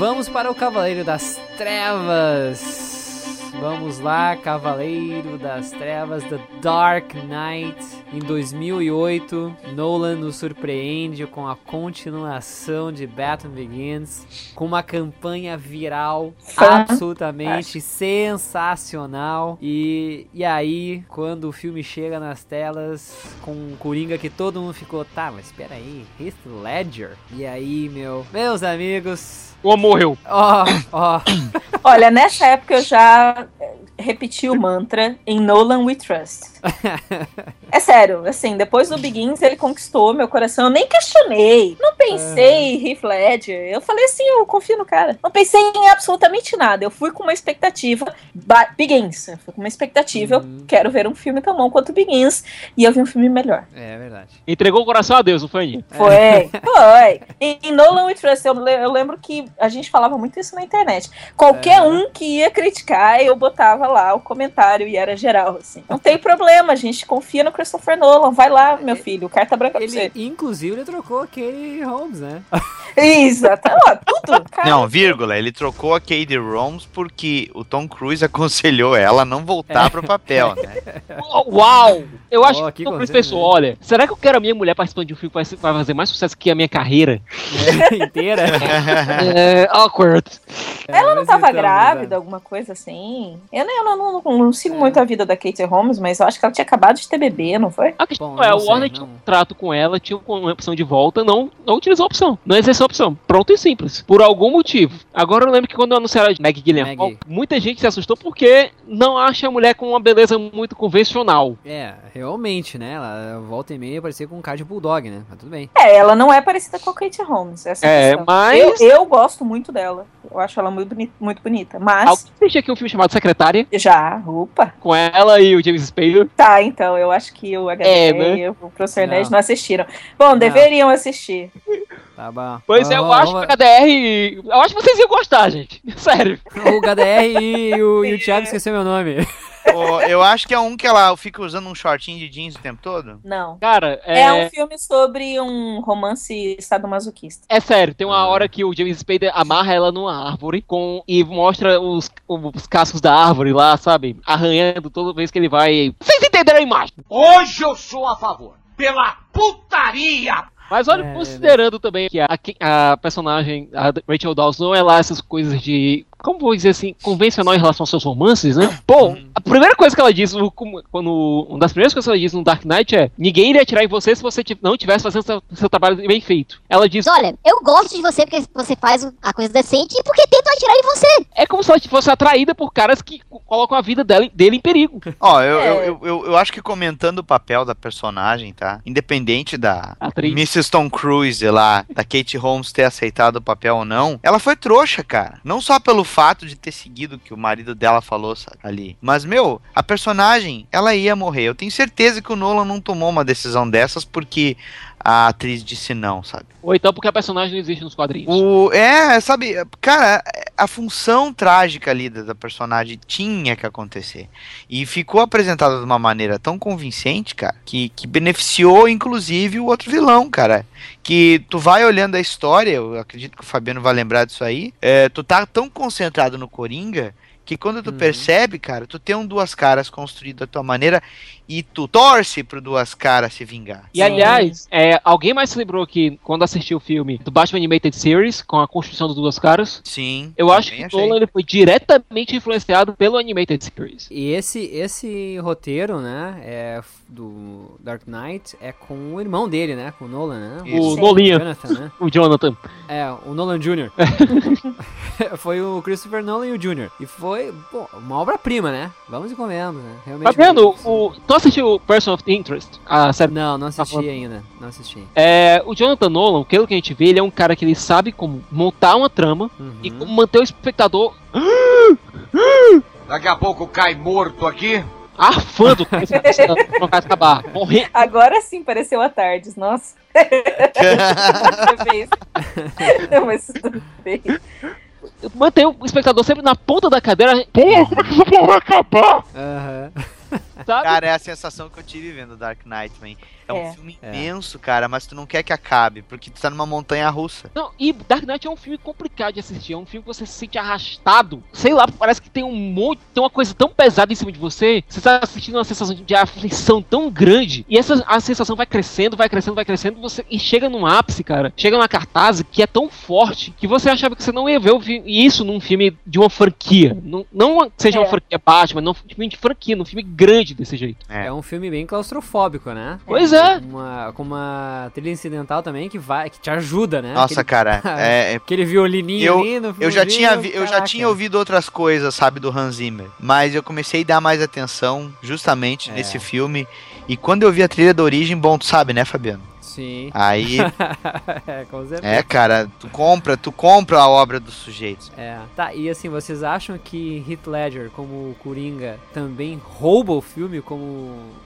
Vamos para o Cavaleiro das Trevas. Vamos lá, Cavaleiro das Trevas, The Dark Knight. Em 2008, Nolan nos surpreende com a continuação de Batman Begins, com uma campanha viral absolutamente sensacional. E, e aí, quando o filme chega nas telas com um Coringa que todo mundo ficou, tá, mas espera aí, Heath Ledger? E aí, meu, meus amigos, O morreu. ó, ó, Olha, nessa época eu já eh, repeti o mantra em Nolan We Trust. É sério, assim, depois do Begins ele conquistou meu coração. Eu nem questionei, não pensei em Heath Ledger. Eu falei assim, eu confio no cara. Não pensei em absolutamente nada. Eu fui com uma expectativa. Begins, eu fui com uma expectativa. Uhum. Eu quero ver um filme tão bom quanto Begins. E eu vi um filme melhor. é verdade. Entregou o coração a Deus, não foi, Aninha? Foi, foi. Em, em Nolan We Trust, eu, eu lembro que a gente falava muito isso na internet. Qualquer É. um que ia criticar, eu botava lá o comentário e era geral, assim. Não tem problema, a gente confia no Christopher Nolan. Vai lá, meu filho, carta branca pra Ele, você. inclusive, ele trocou a Katie Holmes, né? Exato, ó, tudo. Cara, Não, vírgula, ele trocou a Katie Holmes porque o Tom Cruise aconselhou ela a não voltar pro papel, né? Uau! Eu acho Oh, que o Chris conselho, pensou, olha, será que eu quero a minha mulher participando de um filme que vai, fazer mais sucesso que a minha carreira? Inteira. é, awkward. Ela não Mas tava então, grávida, alguma coisa assim? Eu, não- eu não, não, não, sigo muito a vida da Katie Holmes, mas eu acho que ela tinha acabado de ter bebê, não foi? A questão Bom, é, o Warner tinha um trato com ela, tinha uma opção de volta, não, não utilizou a opção. Não exerceu a opção. Pronto e simples. Por algum motivo. Agora eu lembro que quando anunciaram a Meg Maggie. muita gente se assustou porque não acha a mulher com uma beleza muito convencional. É, realmente, né? Ela volta e meia parecia com um cara de bulldog, né? Mas tudo bem. É, ela não é parecida com a Katie Holmes, essa é É, questão. mas... Eu, eu gosto muito dela. Eu acho ela muito, muito bonita. Mas assistiu aqui um filme chamado Secretária, já, opa. com ela e o James Spader. Tá, então, eu acho que o HDR É, né? e o Professor Não. Nerd não assistiram. Bom, deveriam assistir. Tá bom. Pois é, eu Vamos- acho que o HDR... Eu acho que vocês iam gostar, gente. Sério. O HDR e o, e o Thiago esqueceu meu nome. Ô, eu acho que é um que ela fica usando um shortinho de jeans o tempo todo. Não. Cara, É, é... um filme sobre um romance sadomasoquista. É sério, tem uma Ah. hora que o James Spader amarra ela numa árvore com e mostra os, os cascos da árvore lá, sabe? Arranhando toda vez que ele vai. Vocês entenderam a imagem? Hoje eu sou a favor. Pela putaria! Mas olha, É, considerando também que a, a personagem, a Rachel Dawes, não é lá essas coisas de. Como vou dizer assim, convencional em relação aos seus romances, né? Pô, a primeira coisa que ela diz, no- quando, uma das primeiras coisas que ela diz no Dark Knight é: ninguém iria atirar em você se você não tivesse fazendo seu, seu trabalho bem feito. Ela diz: Olha, eu gosto de você porque você faz a coisa decente e porque tentam atirar em você. é como se ela fosse atraída por caras que colocam a vida dela, dele em perigo. Ó, eu, É. eu, eu, eu, eu acho que comentando o papel da personagem, tá? Independente da Atriz. Mrs. Tom Cruise lá, da Kate Holmes ter aceitado o papel ou não, ela foi trouxa, cara. Não só pelo fato de ter seguido o que o marido dela falou sabe, ali. Mas, meu, a personagem, ela ia morrer. Eu tenho certeza que o Nolan não tomou uma decisão dessas porque a atriz disse não, sabe? Ou então porque a personagem não existe nos quadrinhos. O, é, sabe, cara, a função trágica ali da, da personagem tinha que acontecer. E ficou apresentada de uma maneira tão convincente, cara, que, que beneficiou inclusive o outro vilão, cara. Que tu vai olhando a história, eu acredito que o Fabiano vai lembrar disso aí, é, tu tá tão concentrado no Coringa. Que quando tu Uhum. percebe, cara, tu tem um duas caras construído da tua maneira e tu torce pro duas caras se vingar. E aliás, é, alguém mais se lembrou que quando assistiu o filme do Batman Animated Series, com a construção dos duas caras, Sim. eu acho que. Nolan ele foi diretamente influenciado pelo Animated Series. E esse, esse roteiro, né, é f- do Dark Knight é com o irmão dele, né, com o Nolan, né? O Sim. Nolinha, Jonathan, né? o Jonathan. É, o Nolan Jr. foi o Christopher Nolan e o Jr. E foi, pô, uma obra-prima, né? Vamos e comendo, né? Realmente. Tá vendo? O, tu assistiu Person of Interest? A série Não, não assisti falando- ainda. Não assisti. É, o Jonathan Nolan, pelo que a gente vê, ele é um cara que ele sabe como montar uma trama Uhum. e como manter o espectador Daqui a pouco cai morto aqui. arfando vai acabar, morrendo. Agora sim pareceu a Tardes, nossa. Não, mas tudo bem. Manter o espectador sempre na ponta da cadeira, Porra, como é que essa porra vai acabar? Aham. Sabe? Cara, é a sensação que eu tive vendo Dark Knight, man. É, É. um filme É. imenso, cara, mas tu não quer que acabe, porque tu tá numa montanha russa. Não, e Dark Knight é um filme complicado de assistir. É um filme que você se sente arrastado. Sei lá, parece que tem um monte, tem uma coisa tão pesada em cima de você. Você tá assistindo uma sensação de aflição tão grande. E essa a sensação vai crescendo, vai crescendo, vai crescendo. Você, e chega num ápice, cara. Chega numa cartaz que é tão forte que você achava que você não ia ver isso num filme de uma franquia. Não, não que seja É. uma franquia Batman, não um filme de franquia, num filme grande desse jeito. É. É um filme bem claustrofóbico, né? Pois é. Com uma, com uma trilha incidental também que vai, que te ajuda, né? Nossa, Aquele, cara, é, é- aquele violininho Eu- ali no eu já tinha vi- eu já tinha ouvido outras coisas, sabe, do Hans Zimmer, mas eu comecei a dar mais atenção justamente É. nesse filme. E quando eu vi a trilha da origem, bom, tu sabe, né, Fabiano? Sim. Aí, é, com certeza. é, cara, tu compra, tu compra a obra dos sujeitos. É. Tá, e assim, vocês acham que Heath Ledger, como o Coringa, também rouba o filme como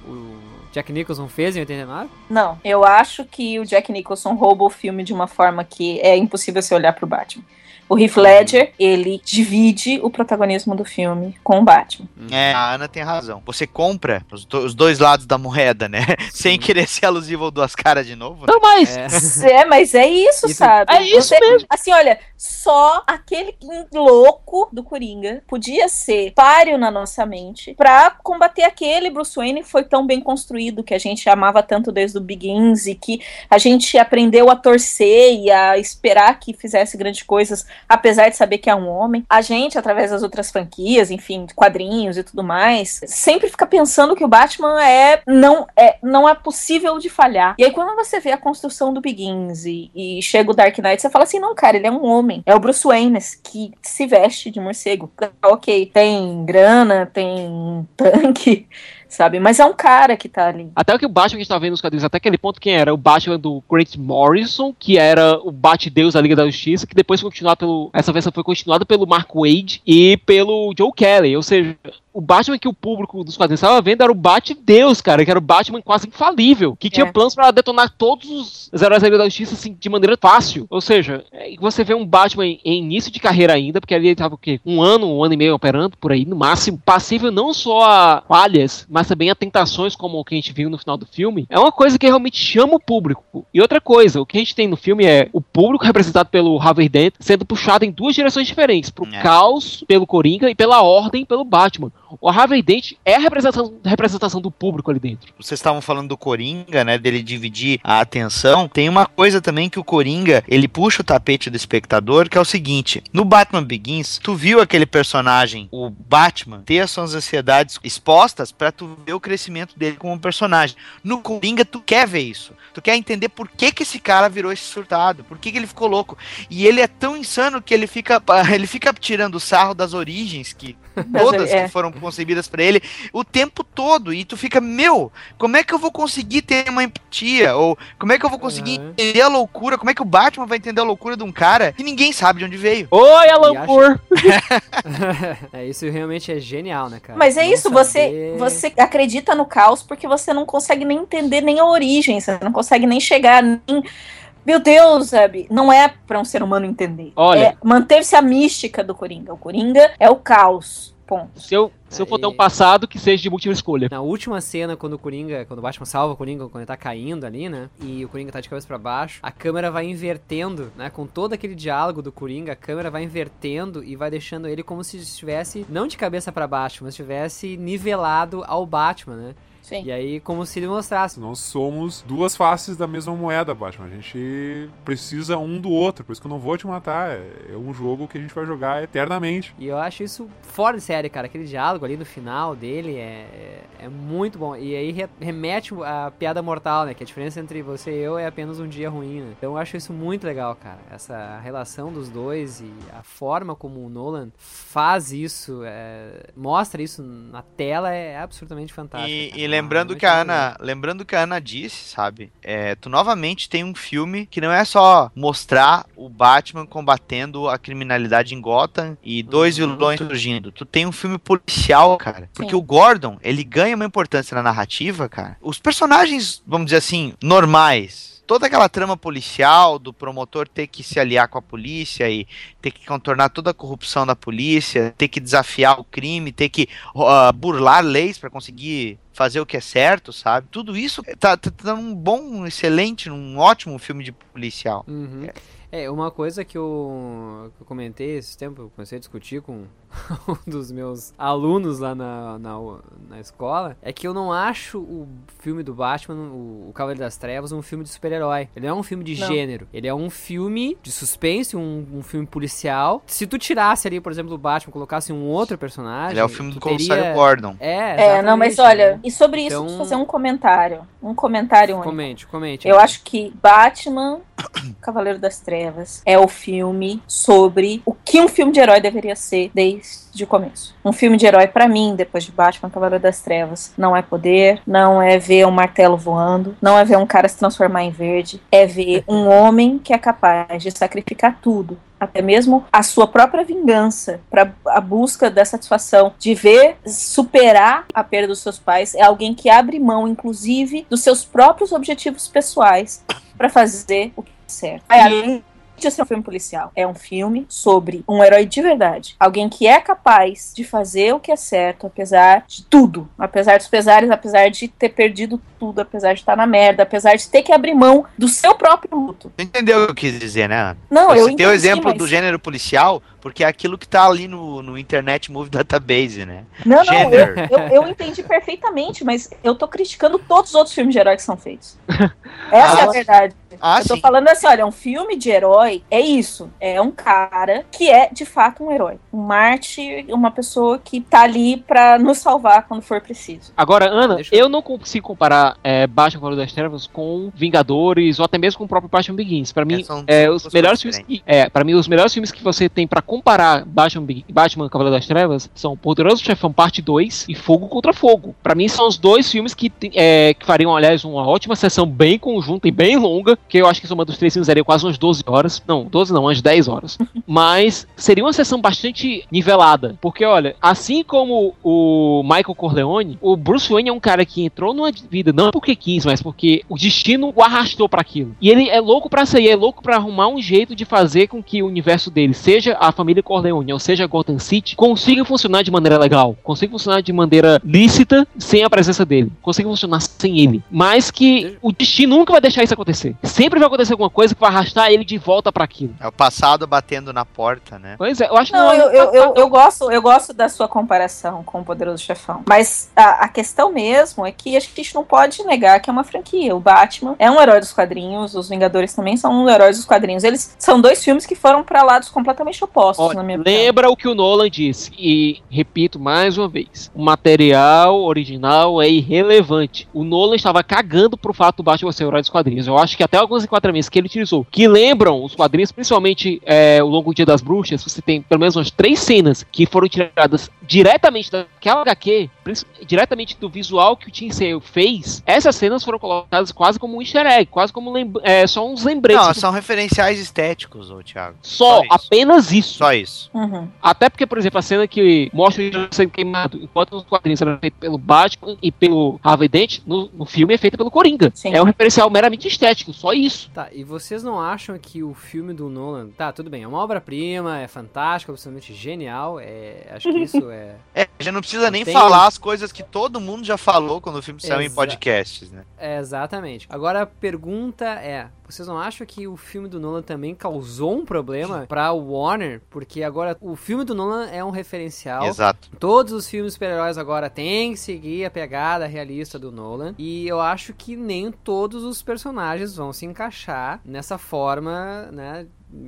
o Jack Nicholson fez em 89? Não, eu acho que o Jack Nicholson rouba o filme de uma forma que é impossível você olhar pro Batman. O Heath Ledger, ele divide o protagonismo do filme com o Batman. É, a Ana tem razão. Você compra os, do- os dois lados da moeda, né? Sem querer ser alusivo ao duas caras de novo. né? Não, mas. É. É, mas é isso, Isso- sabe? é isso Você- Assim, olha, só aquele louco do Coringa podia ser páreo na nossa mente pra combater aquele Bruce Wayne que foi tão bem construído, que a gente amava tanto desde o Begins e que a gente aprendeu a torcer e a esperar que fizesse grandes coisas, apesar de saber que é um homem. A gente, através das outras franquias, enfim, quadrinhos e tudo mais, sempre fica pensando que o Batman é não é não é possível de falhar. E aí quando você vê a construção do Begins e, e chega o Dark Knight, você fala assim, não, cara, ele é um homem. É o Bruce Wayne que se veste de morcego. Ok, tem grana, tem tanque, sabe? Mas é um cara que tá ali. Até o que o Batman que a gente tá vendo nos quadrinhos, até aquele ponto, quem era? O Batman do Grant Morrison, que era o Bate-Deus da Liga da Justiça, que depois foi continuado pelo. Essa versão foi continuada pelo Mark Wade e pelo Joe Kelly. Ou seja, o Batman que o público dos quadrinhos estava vendo era o Bate-Deus, cara, que era o Batman quase infalível, que tinha É. planos pra detonar todos os heróis da Liga da Justiça assim, de maneira fácil. Ou seja, é, você vê um Batman em, em início de carreira ainda, porque ali ele tava o quê? Um ano, um ano e meio operando por aí, no máximo, passível não só a falhas, mas também a tentações, como o que a gente viu no final do filme. É uma coisa que realmente chama o público. E outra coisa, o que a gente tem no filme é o público representado pelo Harvey Dent sendo puxado em duas direções diferentes, pro É. caos pelo Coringa e pela ordem pelo Batman. O Harvey Dent é a representação, representação do público ali dentro. Vocês estavam falando do Coringa, né? Dele dividir a atenção. Tem uma coisa também que o Coringa, ele puxa o tapete do espectador, que é o seguinte: no Batman Begins, tu viu aquele personagem, o Batman, ter as suas ansiedades expostas pra tu ver o crescimento dele como personagem. No Coringa, tu quer ver isso. Tu quer entender por que, que esse cara virou esse surtado, por que, que ele ficou louco. E ele é tão insano que ele fica, ele fica tirando sarro das origens que todas é. que foram concebidas pra ele o tempo todo e tu fica, meu, como é que eu vou conseguir ter uma empatia? Ou como é que eu vou conseguir Uhum. entender a loucura? Como é que o Batman vai entender a loucura de um cara que ninguém sabe de onde veio? Oi, Alan acha- Moore! é, isso realmente é genial, né, cara? Mas é Não isso, você, saber- você acredita no caos porque você não consegue nem entender nem a origem, você não consegue nem chegar nem. Meu Deus, sabe? Não é pra um ser humano entender. Olha. É manter-se a mística do Coringa. O Coringa é o caos. Ponto. Se eu, se eu for ter um passado que seja de múltipla escolha. Na última cena, quando o Coringa, quando o Batman salva o Coringa, quando ele tá caindo ali, né? E o Coringa tá de cabeça pra baixo, a câmera vai invertendo, né? Com todo aquele diálogo do Coringa, a câmera vai invertendo e vai deixando ele como se estivesse, não de cabeça pra baixo, mas estivesse nivelado ao Batman, né? Sim. E aí, como se ele mostrasse. Nós somos duas faces da mesma moeda, Batman. A gente precisa um do outro. Por isso que eu não vou te matar. É um jogo que a gente vai jogar eternamente. E eu acho isso fora de série, cara. Aquele diálogo ali no final dele é, é, muito bom. E aí re- remete a piada mortal, né? Que a diferença entre você e eu é apenas um dia ruim, né? Então eu acho isso muito legal, cara. Essa relação dos dois e a forma como o Nolan faz isso, é, mostra isso na tela é absolutamente fantástico. E lembrando que a. Ana, lembrando que a Ana disse, sabe? É, tu novamente tem um filme que não é só mostrar o Batman combatendo a criminalidade em Gotham e dois Uhum. vilões surgindo. Tu tem um filme policial, cara. Porque Sim. o Gordon, ele ganha uma importância na narrativa, cara. Os personagens, vamos dizer assim, normais. Toda aquela trama policial do promotor ter que se aliar com a polícia e ter que contornar toda a corrupção da polícia, ter que desafiar o crime, ter que uh, burlar leis pra conseguir fazer o que é certo, sabe? Tudo isso tá, tá, tá um bom, um excelente, um ótimo filme de policial. Uhum. É, uma coisa que eu, que eu comentei esse tempo, eu comecei a discutir com um dos meus alunos lá na, na, na escola, é que eu não acho o filme do Batman, o, o Cavaleiro das Trevas, um filme de super-herói. Ele não é um filme de Não. gênero. Ele é um filme de suspense, um, um filme policial. Se tu tirasse ali, por exemplo, do Batman, colocasse um outro personagem. Ele é o filme do Comissário teria- Gordon. É, É, não, mas olha, né? e sobre isso, Então- fazer um comentário. Um comentário único. Comente, comente. Eu acho que Batman Cavaleiro das Trevas é o filme sobre o que um filme de herói deveria ser desde o começo. Um filme de herói, pra mim, depois de Batman, Cavaleiro das Trevas, não é poder, não é ver um martelo voando, não é ver um cara se transformar em verde, é ver um homem que é capaz de sacrificar tudo até mesmo a sua própria vingança, para a busca da satisfação de ver superar a perda dos seus pais, é alguém que abre mão, inclusive, dos seus próprios objetivos pessoais para fazer o que é certo. Aí, de ser um filme policial, é um filme sobre um herói de verdade, alguém que é capaz de fazer o que é certo, apesar de tudo, apesar dos pesares, apesar de ter perdido tudo, apesar de estar na merda, apesar de ter que abrir mão do seu próprio luto. Você entendeu o que eu quis dizer, né? Não, eu Você tem o entendi, exemplo mas- do gênero policial, porque é aquilo que tá ali no, no Internet Movie Database, né? Não, não, eu, eu, eu entendi perfeitamente, mas eu tô criticando todos os outros filmes de herói que são feitos. Essa é a Ah, verdade. Ah, eu tô sim. falando assim, olha, um filme de herói é isso. É um cara que é, de fato, um herói. Um Marte, uma pessoa que tá ali pra nos salvar quando for preciso. Agora, Ana, eu- eu não consigo comparar é, Batman Cavaleiro das Trevas com Vingadores ou até mesmo com o próprio Batman Begins. Pra mim, são é, os melhores filmes que, é, para mim os melhores filmes que você tem pra comparar Batman, Batman Cavaleiro das Trevas são Poderoso Chefão Parte 2 e Fogo contra Fogo. Pra mim são os dois filmes que, é, que fariam, aliás, uma ótima sessão bem conjunta e bem longa, que eu acho que soma dos três filmes daria quase umas 12 horas. Não, 12 não, umas 10 horas. Mas seria uma sessão bastante nivelada, porque olha, assim como o Michael Corleone, o Bruce Wayne é um cara que entrou numa vida não porque quis, mas porque o destino o arrastou pra aquilo. E ele é louco pra sair, é louco pra arrumar um jeito de fazer com que o universo dele, seja a família Corleone ou seja Gotham City, consiga funcionar de maneira legal, consiga funcionar de maneira lícita sem a presença dele, consiga funcionar sem ele. Mas que o destino nunca vai deixar isso acontecer. Sempre vai acontecer alguma coisa que vai arrastar ele de volta pra aquilo. É o passado batendo na porta, né? Pois é, eu acho que Não, não, eu, eu, eu, eu gosto, eu gosto da sua comparação com o Poderoso Chefão. Mas a, a questão mesmo é que a gente não pode negar que é uma franquia. O Batman é um herói dos quadrinhos, os Vingadores também são heróis dos quadrinhos. Eles são dois filmes que foram pra lados completamente opostos, Olha, na minha opinião. lembra o que o Nolan disse, e repito mais uma vez: o material original é irrelevante. O Nolan estava cagando pro fato do Batman ser o herói dos quadrinhos. Eu acho que até alguns enquadramentos que ele utilizou, que lembram os quadrinhos, principalmente é, o Longo Dia das Bruxas, você tem pelo menos umas três cenas que foram tiradas diretamente daquela HQ, diretamente do visual que o Tim Sale fez. Essas cenas foram colocadas quase como um easter egg, quase como é, só uns lembretes. Não, são referenciais estéticos, ô Thiago. Só, isso. apenas isso. Só isso. Uhum. Até porque, por exemplo, a cena que mostra o Joker sendo queimado, enquanto os quadrinhos eram feitos pelo Batman e pelo Harvey Dent, no, no filme é feita pelo Coringa. Sim. É um referencial meramente estético, só isso. Tá, e vocês não acham que o filme do Nolan, tá, tudo bem, é uma obra-prima, é fantástico, absolutamente genial, é, acho que isso é, É, já não precisa nem Tem- falar as coisas que todo mundo já falou quando o filme saiu em Exa- podcasts, né? é exatamente. Agora a pergunta é, vocês não acham que o filme do Nolan também causou um problema pra Warner? Porque agora o filme do Nolan é um referencial Exato. Todos os filmes super-heróis agora têm que seguir a pegada realista do Nolan. E eu acho que nem todos os personagens vão se encaixar nessa forma, né?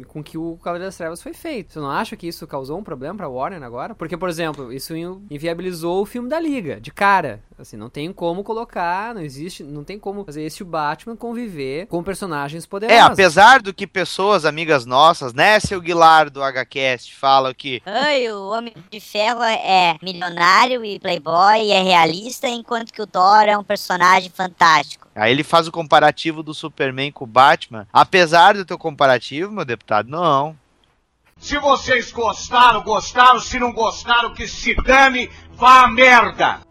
Com que o Cavaleiro das Trevas foi feito. Você não acha que isso causou um problema pra Warner agora? Porque, por exemplo, isso in- inviabilizou o filme da Liga, de cara. Assim, não tem como colocar, não existe, não tem como fazer esse Batman conviver com personagens poderosos. É, apesar do que pessoas amigas nossas, né, seu Guilar do HCast, falam que Ai, o Homem de Ferro é milionário e playboy e é realista, enquanto que o Thor é um personagem fantástico. Aí ele faz o comparativo do Superman com o Batman. Apesar do teu comparativo, meu deputado, não. Se vocês gostaram, gostaram. Se não gostaram, que se dane, vá a merda.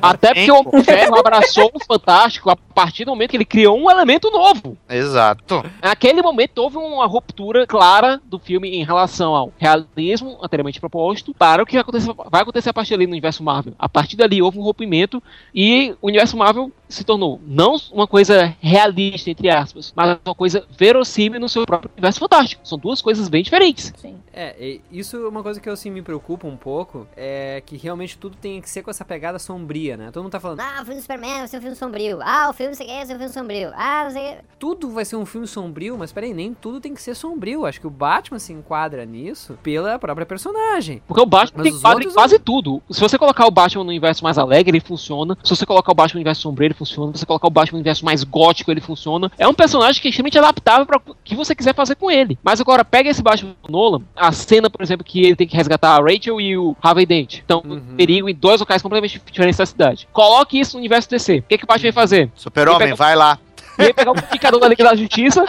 Até porque o Ferro abraçou o Fantástico a partir do momento que ele criou um elemento novo. Exato. Naquele momento houve uma ruptura clara do filme em relação ao realismo anteriormente proposto para o que vai acontecer, vai acontecer a partir dali no universo Marvel. A partir dali houve um rompimento e o universo Marvel se tornou não uma coisa realista, entre aspas, mas uma coisa verossímil no seu próprio universo fantástico. São duas coisas bem diferentes. Sim. É, e isso é uma coisa que eu assim me preocupa um pouco, é que realmente tudo tem que ser com essa pegada sombria, né? Todo mundo tá falando, Ah, o filme do Superman vai ser um filme sombrio. Ah, o filme não sei o que vai ser um filme sombrio. Ah, não sei o que. tudo vai ser um filme sombrio, mas peraí, nem tudo tem que ser sombrio. Acho que o Batman se enquadra nisso pela própria personagem. Porque o Batman Mas tem outros quase tudo. Se você colocar o Batman no universo mais alegre, ele funciona. Se você colocar o Batman no universo sombrio, ele funciona. Você colocar o Batman no universo mais gótico, ele funciona. É um personagem que é extremamente adaptável para o que você quiser fazer com ele. Mas agora, pega esse Batman Nolan, a cena, por exemplo, que ele tem que resgatar a Rachel e o Harvey Dent. Então, Uhum. perigo em dois locais completamente diferentes da cidade. Coloque isso no universo DC. O que, que o Batman vai fazer? Super-Homem, vai lá. Ele vai pegar o picador da Liga da Justiça.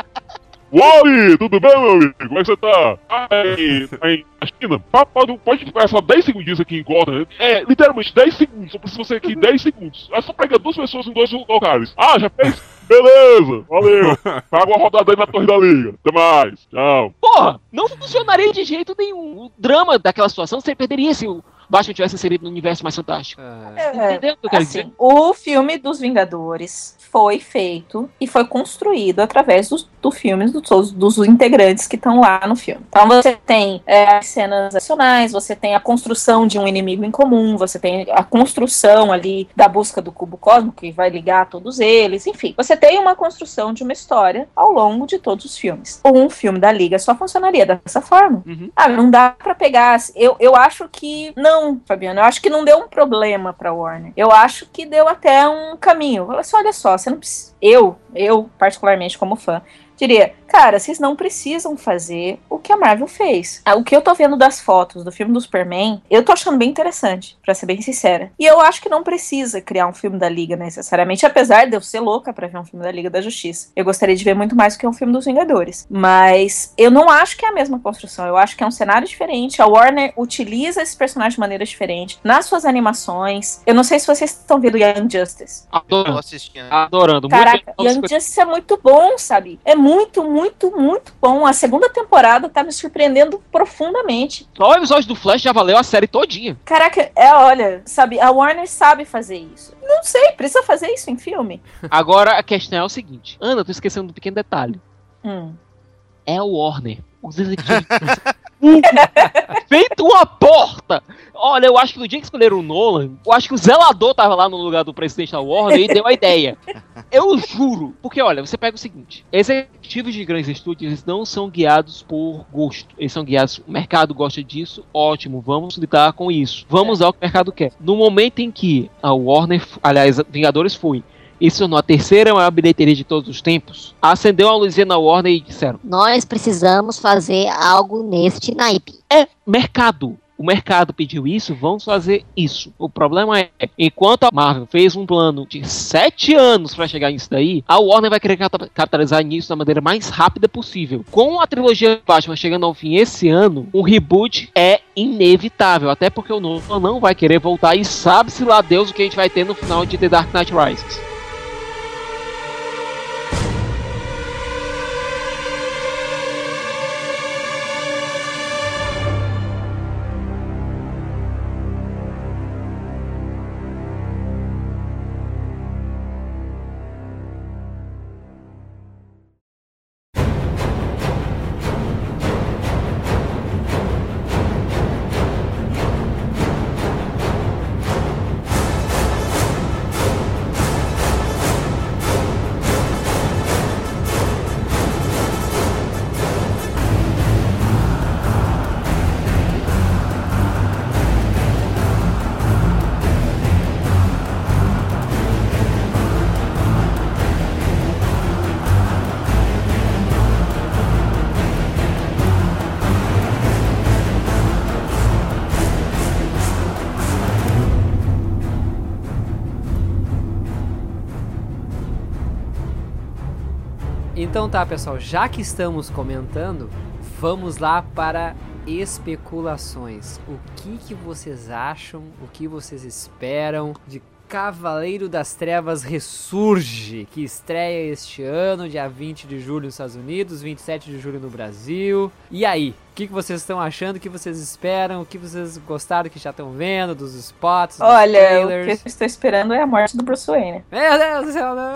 Wally, tudo bem, meu amigo? Como é que você tá? Ah, é, é, na China? Pa- Pode, pode ficar só 10 segundinhos aqui em Gotham. É, literalmente 10 segundos. Só preciso você aqui 10 segundos. É só pegar duas pessoas em dois lugares. Ah, já fez? Beleza, valeu. Paga uma rodada aí na Torre da Liga. Até mais. Tchau. Porra, não funcionaria de jeito nenhum. O drama daquela situação você perderia se o Batman tivesse inserido no universo mais fantástico. É. Entendeu o que eu quero dizer? Assim, o filme dos Vingadores foi feito e foi construído através dos, do filme dos, dos integrantes que estão lá no filme. Então você tem é, as cenas adicionais, você tem a construção de um inimigo em comum, você tem a construção ali da busca do cubo cósmico que vai ligar todos eles, enfim. Você tem uma construção de uma história ao longo de todos os filmes. Um filme da Liga só funcionaria dessa forma. Uhum. Ah, não dá pra pegar. Eu, eu acho que. Não, Fabiano, eu acho que não deu um problema pra Warner. Eu acho que deu até um caminho. Olha só, olha só, você não precisa. Eu, eu, particularmente como fã, diria, cara, vocês não precisam fazer o que a Marvel fez. Ah, O que eu tô vendo das fotos do filme do Superman, eu tô achando bem interessante, pra ser bem sincera. E eu acho que não precisa criar um filme da Liga necessariamente, apesar de eu ser louca pra ver um filme da Liga da Justiça. Eu gostaria de ver muito mais do que um filme dos Vingadores. Mas eu não acho que é a mesma construção. Eu acho que é um cenário diferente. A Warner utiliza esse personagem de maneira diferente nas suas animações. Eu não sei se vocês estão vendo Young Justice. Adorando. assistindo. Adorando. Caraca, Muito Young Justice é muito bom, sabe? É muito, muito, muito bom. A segunda temporada tá me surpreendendo profundamente. Só o episódio do Flash já valeu a série todinha. Caraca, é, olha, sabe, a Warner sabe fazer isso. Não sei, precisa fazer isso em filme? Agora a questão é o seguinte: Ana, tô esquecendo um pequeno detalhe. Hum. É o Warner. Os executivos. Feito uma porta! Olha, eu acho que no dia que escolheram o Nolan, eu acho que o zelador tava lá no lugar do presidente da Warner e deu a ideia. Eu juro. Porque, olha, você pega o seguinte: executivos de grandes estúdios eles não são guiados por gosto. Eles são guiados. O mercado gosta disso, ótimo, vamos lidar com isso. Vamos dar o que o mercado quer. No momento em que a Warner, aliás, Vingadores foi e se tornou a terceira maior bilheteria de todos os tempos, acendeu a luzinha na Warner e disseram: Nós precisamos fazer algo neste naipe. é mercado. O mercado pediu isso, vamos fazer isso. O problema é, enquanto a Marvel fez um plano de sete anos para chegar nisso daí, a Warner vai querer capitalizar nisso da maneira mais rápida possível. Com a trilogia Batman chegando ao fim esse ano, um reboot é inevitável, até porque o Nolan não vai querer voltar e sabe-se lá Deus o que a gente vai ter no final de The Dark Knight Rises. Então tá, pessoal, já que estamos comentando, vamos lá para especulações. O que que vocês acham? O que vocês esperam de Cavaleiro das Trevas Ressurge, que estreia este ano, dia 20 de julho nos Estados Unidos, 27 de julho no Brasil. E aí, o que, que vocês estão achando? O que vocês esperam? O que vocês gostaram que já estão vendo dos spots, dos Olha, o que eu trailers? estou esperando é a morte do Bruce Wayne. Meu Deus do céu, não!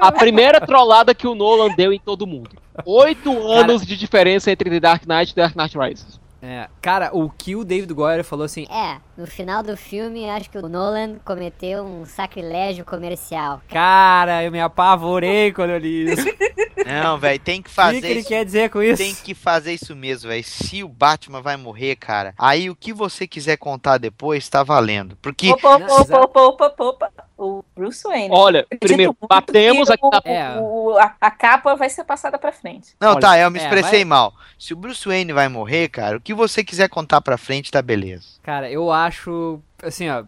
A primeira trollada que o Nolan deu em todo mundo. Oito anos de diferença entre The Dark Knight e The Dark Knight Rises. É, cara, o que o David Goyer falou assim, É, no final do filme, acho que o Nolan cometeu um sacrilégio comercial. cara, eu me apavorei quando eu li isso. O Não, velho, tem que que, fazer que ele isso. quer dizer com isso? Tem que fazer isso mesmo, velho. Se o Batman vai morrer, cara, aí o que você quiser contar depois tá valendo. Porque Opa, opa, opa, opa, opa, opa. O Bruce Wayne. Olha, primeiro, batemos aqui na. o- É. o- a, a capa vai ser passada pra frente. Não, Olha, tá, eu me é, expressei vai- mal. Se o Bruce Wayne vai morrer, cara, o que você quiser contar pra frente, tá beleza. Cara, eu acho, assim, ó.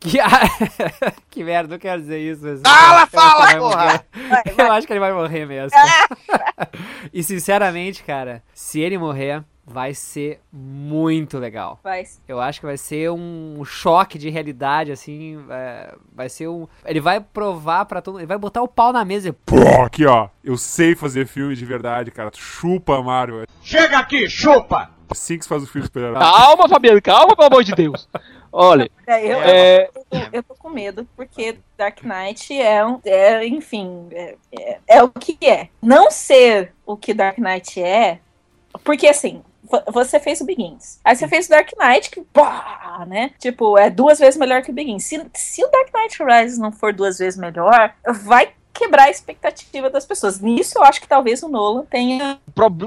Que, que merda, não quero dizer isso. mas- Fala, fala, porra! morrer. Vai, vai. Eu acho que ele vai morrer mesmo. e sinceramente, cara, se ele morrer, vai ser muito legal. Vai. Eu acho que vai ser um choque de realidade, assim. é, vai ser um. Ele vai provar pra todo mundo. Ele vai botar o pau na mesa e. Pô, aqui ó, eu sei fazer filme de verdade, cara. Chupa, Mario. Chega aqui, chupa! assim que se faz o filme super-herói. Calma, Fabiano, calma, pelo amor de Deus. Olha, É, eu, é, eu, eu tô com medo, porque Dark Knight é, um, é enfim, é, é, é o que é. Não ser o que Dark Knight é, porque assim, você fez o Begins. Aí você fez o Dark Knight, que, pá, né? Tipo, é duas vezes melhor que o Begins. Se, se o Dark Knight Rises não for duas vezes melhor, vai quebrar a expectativa das pessoas. Nisso eu acho que talvez o Nolan tenha.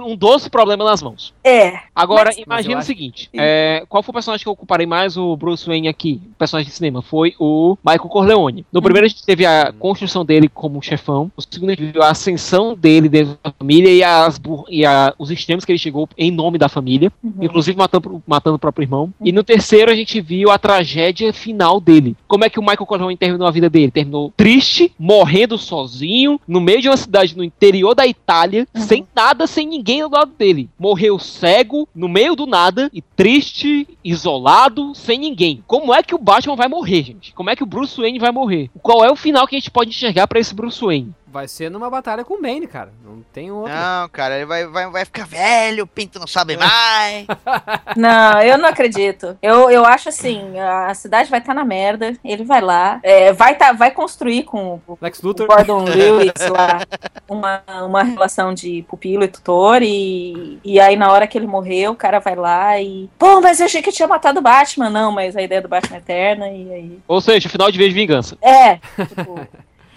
um doce problema nas mãos. É. Agora, Mas- Mas imagina eu o seguinte: é, qual foi o personagem que eu comparei mais o Bruce Wayne aqui? O personagem de cinema foi o Michael Corleone. No primeiro, a gente teve a construção dele como chefão. No segundo, a gente viu a ascensão dele dentro da família e, as, e a- os extremos que ele chegou em nome da família, Uhum. inclusive matando, matando o próprio irmão. E no terceiro, a gente viu a tragédia final dele. Como é que o Michael Corleone terminou a vida dele? Terminou triste, morrendo sozinho, no meio de uma cidade no interior da Itália, Uhum. sem nada, sem ninguém do lado dele. Morreu cego, no meio do nada, e triste, isolado, sem ninguém. Como é que o Batman vai morrer, gente? Como é que o Bruce Wayne vai morrer? Qual é o final que a gente pode enxergar pra esse Bruce Wayne? Vai ser numa batalha com o Bane, cara. Não tem outro. Não, cara, ele vai, vai, vai ficar velho, o pinto não sabe mais. Não, eu não acredito. Eu, eu acho assim, a cidade vai estar na merda, ele vai lá, é, vai, tá, vai construir com o Lex o Luthor. Gordon Lewis lá uma, uma relação de pupilo e tutor, e, e aí na hora que ele morreu, o cara vai lá e. Pô, mas eu achei que eu tinha matado o Batman. Não, mas a ideia do Batman é eterna, e aí. Ou seja, o final de vez de vingança. É, tipo.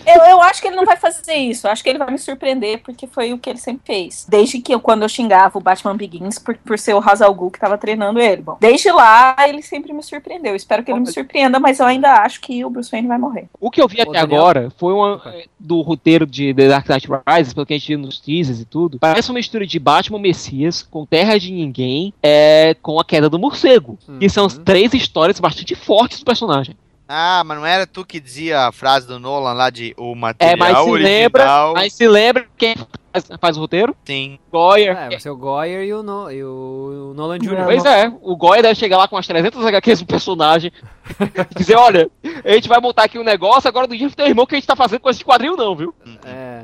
Eu, eu acho que ele não vai fazer isso. Eu acho que ele vai me surpreender, porque foi o que ele sempre fez. Desde que eu, quando eu xingava o Batman Begins por, por ser o Hazal Ghul que tava treinando ele. Bom, desde lá, ele sempre me surpreendeu. Eu espero que ele me surpreenda, mas eu ainda acho que o Bruce Wayne vai morrer. O que eu vi até agora foi uma, do roteiro de The Dark Knight Rises, pelo que a gente viu nos teasers e tudo. Parece uma mistura de Batman Messias com Terra de Ninguém, é, com a queda do morcego. Que são as Uhum. três histórias bastante fortes do personagem. Ah, mas não era tu que dizia a frase do Nolan lá de o É, material mas se lembra, original? mas se lembra quem faz, faz o roteiro? Sim. Goyer. É, vai ser o Goyer e o, no, e o, o Nolan Jr. Pois é, o Goya deve chegar lá com umas 300 HQs do personagem e dizer, olha, a gente vai montar aqui um negócio, agora do dia do teu irmão que a gente tá fazendo com esse quadril não, viu? É.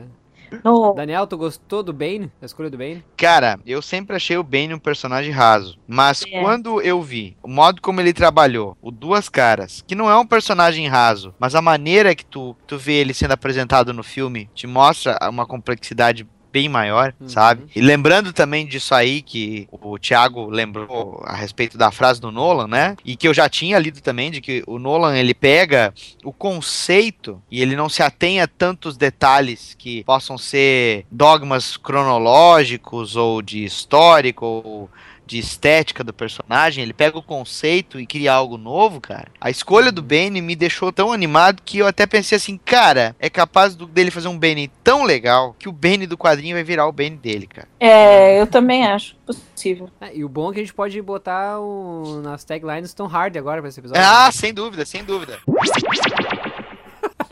Daniel, tu gostou do Bane? Da escolha do Bane? Cara, eu sempre achei o Bane um personagem raso. Mas É. quando eu vi o modo como ele trabalhou, o Duas Caras, que não é um personagem raso, mas a maneira que tu, tu vê ele sendo apresentado no filme te mostra uma complexidade bem maior, Uhum. sabe? E lembrando também disso aí que o Thiago lembrou a respeito da frase do Nolan, né? E que eu já tinha lido também de que o Nolan ele pega o conceito e ele não se atém a tantos detalhes que possam ser dogmas cronológicos ou de histórico ou de estética do personagem, ele pega o conceito e cria algo novo, cara. A escolha do Bane me deixou tão animado que eu até pensei assim, cara, é capaz do- dele fazer um Bane tão legal que o Bane do quadrinho vai virar o Bane dele, cara. é, eu também acho possível. É, e o bom é que a gente pode botar o, nas taglines Tom Hardy agora pra esse episódio. Ah, né? sem dúvida, sem dúvida.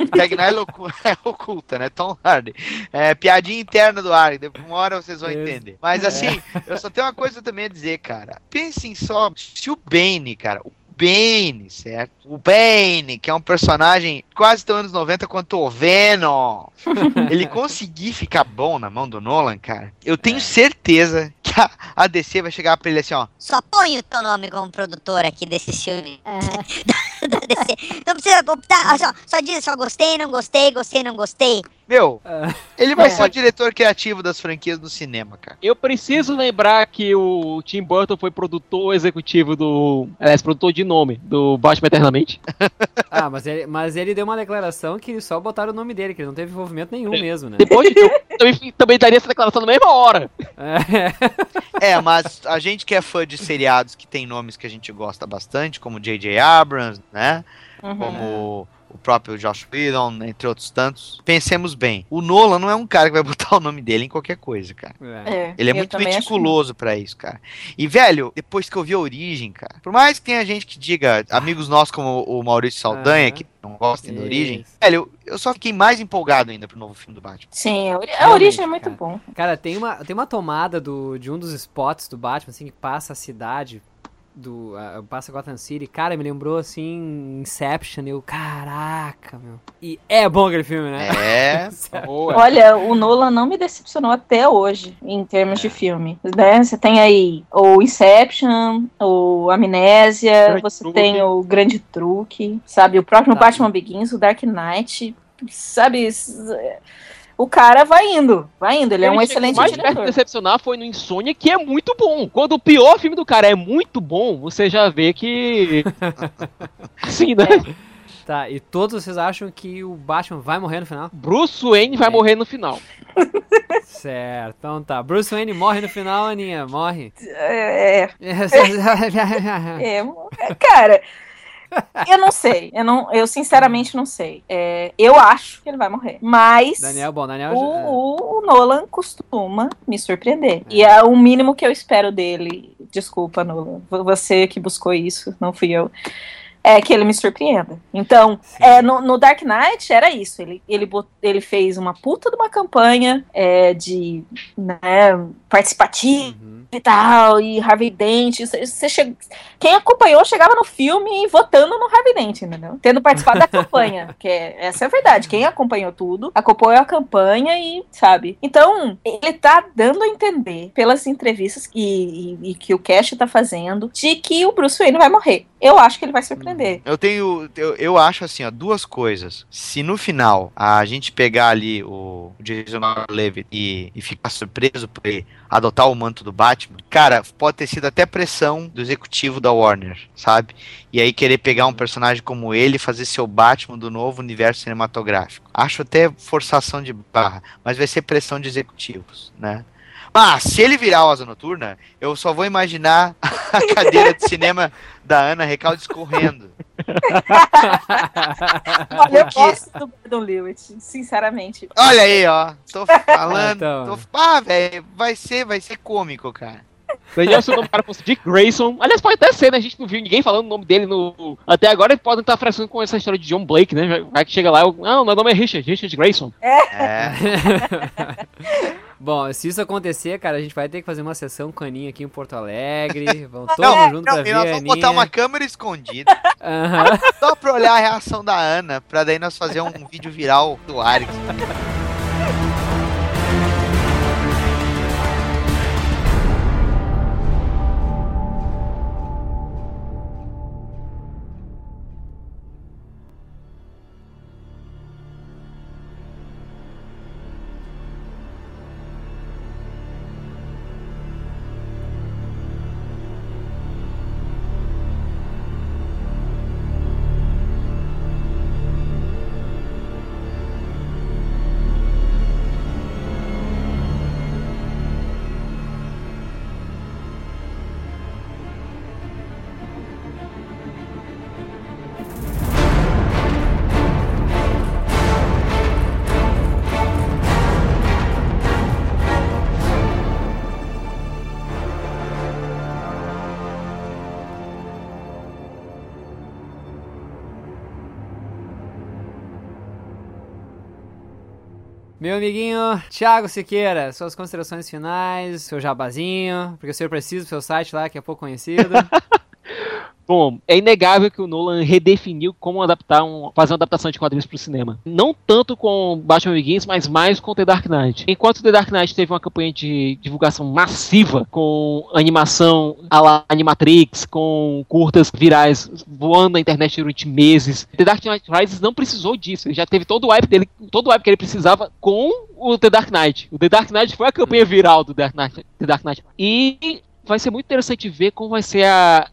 Tagline é, loucu- é oculta, né? Tom Hardy. É piadinha interna do Hardy. Depois uma hora vocês vão entender. Mas assim, eu só tenho uma coisa também a dizer, cara. Pensem só, se o Bane, cara, o Bane, certo? O Bane, que é um personagem quase tão anos 90 quanto o Venom, ele conseguir ficar bom na mão do Nolan, cara, eu tenho certeza que a, a DC vai chegar pra ele assim, ó. Só põe o teu nome como produtor aqui desse filme. É. da DC. Não precisa optar, só, só diz só gostei, não gostei, gostei, não gostei. Meu, Ah, ele vai É. ser o diretor criativo das franquias do cinema, cara. Eu preciso lembrar que o Tim Burton foi produtor executivo do. Aliás, produtor de nome do Batman Eternamente. ah, mas ele, mas ele deu uma declaração que só botaram o nome dele, que ele não teve envolvimento nenhum mesmo, né? Depois de eu também, também daria essa declaração na mesma hora. É. É, mas a gente que é fã de seriados que tem nomes que a gente gosta bastante, como J.J. Abrams, né? Uhum. Como o próprio Josh Whedon, entre outros tantos. Pensemos bem, o Nolan não é um cara que vai botar o nome dele em qualquer coisa, cara. É. É, Ele é eu muito acho meticuloso pra isso, cara. E, velho, depois que eu vi a origem, cara, por mais que tenha gente que diga, amigos nossos como o Maurício Saldanha, que não gostem da origem, velho, eu, eu só fiquei mais empolgado ainda pro novo filme do Batman. Sim, a, ori- a origem é muito cara. bom. Cara, tem uma, tem uma tomada do, de um dos spots do Batman, assim, que passa a cidade do. ah, passa Gotham City. Cara, me lembrou assim, Inception. Eu, caraca, meu. E é bom aquele filme, né? É, Boa. Olha, o Nolan não me decepcionou até hoje, em termos É. de filme. Né? Você tem aí o Inception, o Amnésia, Grande você Truque. tem o Grande Truque, sabe? O próprio Tá. Batman Begins, o Dark Knight, sabe? O cara vai indo, vai indo. Ele é um chegou excelente mais diretor. decepcionar foi no Insônia, que é muito bom. Quando o pior filme do cara é muito bom, você já vê que. Assim, né? Tá, e todos vocês acham que o Batman vai morrer no final? Bruce Wayne vai É. morrer no final. Certo, então tá. Bruce Wayne morre no final, Aninha, morre. É, é, é, cara, eu não sei. Eu, não, eu sinceramente não sei. É, eu acho que ele vai morrer. Mas. Daniel, bom, Daniel. O, já- o- o Nolan costuma me surpreender. E é o mínimo que eu espero dele. Desculpa, Nolan. vo- Você que buscou isso, não fui eu. É que ele me surpreenda. Então, é, no, no Dark Knight era isso. Ele, ele, bot- ele fez uma puta de uma campanha é, de né, participativa Uhum. e tal, e Harvey Dent. Você, você che- Quem acompanhou chegava no filme votando no Harvey Dent, entendeu? Tendo participado da campanha. Que é, essa é a verdade. Quem acompanhou tudo, acompanhou a campanha e, sabe? Então, ele tá dando a entender, pelas entrevistas que, e, e que o Cash tá fazendo, de que o Bruce Wayne vai morrer. Eu acho que ele vai surpreender. Eu tenho. Eu, eu acho assim, ó, duas coisas. Se no final a gente pegar ali o Jason Levitt e, e ficar surpreso por ele adotar o manto do Batman, cara, pode ter sido até pressão do executivo da Warner, sabe? E aí querer pegar um personagem como ele e fazer seu Batman do novo universo cinematográfico. Acho até forçação de barra, mas vai ser pressão de executivos, né? Mas se ele virar o Asa Noturna, eu só vou imaginar a cadeira de cinema da Ana Recalde escorrendo. Olha, eu gosto do Gordon Lewitt, sinceramente. Olha aí, ó. Tô falando. Então. tô- Ah, velho, vai ser, vai ser cômico, cara. Daniel, nome cara fosse Dick Grayson. Aliás, pode até ser, né? A gente não viu ninguém falando o nome dele no. Até agora eles podem estar frescando com essa história de John Blake, né? Vai que chega lá, eu... ah, meu nome é Richard, Richard Grayson. É. Bom, se isso acontecer, cara, a gente vai ter que fazer uma sessão caninha aqui em Porto Alegre. Vamos todo mundo junto pra não, ver e nós a vamos botar Aninha. uma câmera escondida Aham. só pra olhar a reação da Ana, pra daí nós fazer um vídeo viral do Arix. Meu amiguinho Thiago Siqueira, suas considerações finais, seu jabazinho, porque o senhor precisa do seu site lá, que é pouco conhecido. Bom, é inegável que o Nolan redefiniu como adaptar um, fazer uma adaptação de quadrinhos para o cinema. Não tanto com Batman Begins, mas mais com The Dark Knight. Enquanto The Dark Knight teve uma campanha de divulgação massiva com animação à la Animatrix, com curtas virais voando na internet durante meses, The Dark Knight Rises não precisou disso. Ele já teve todo o hype dele, todo o hype que ele precisava com o The Dark Knight. O The Dark Knight foi a campanha viral do The Dark Knight. The Dark Knight. E vai ser muito interessante ver como vai ser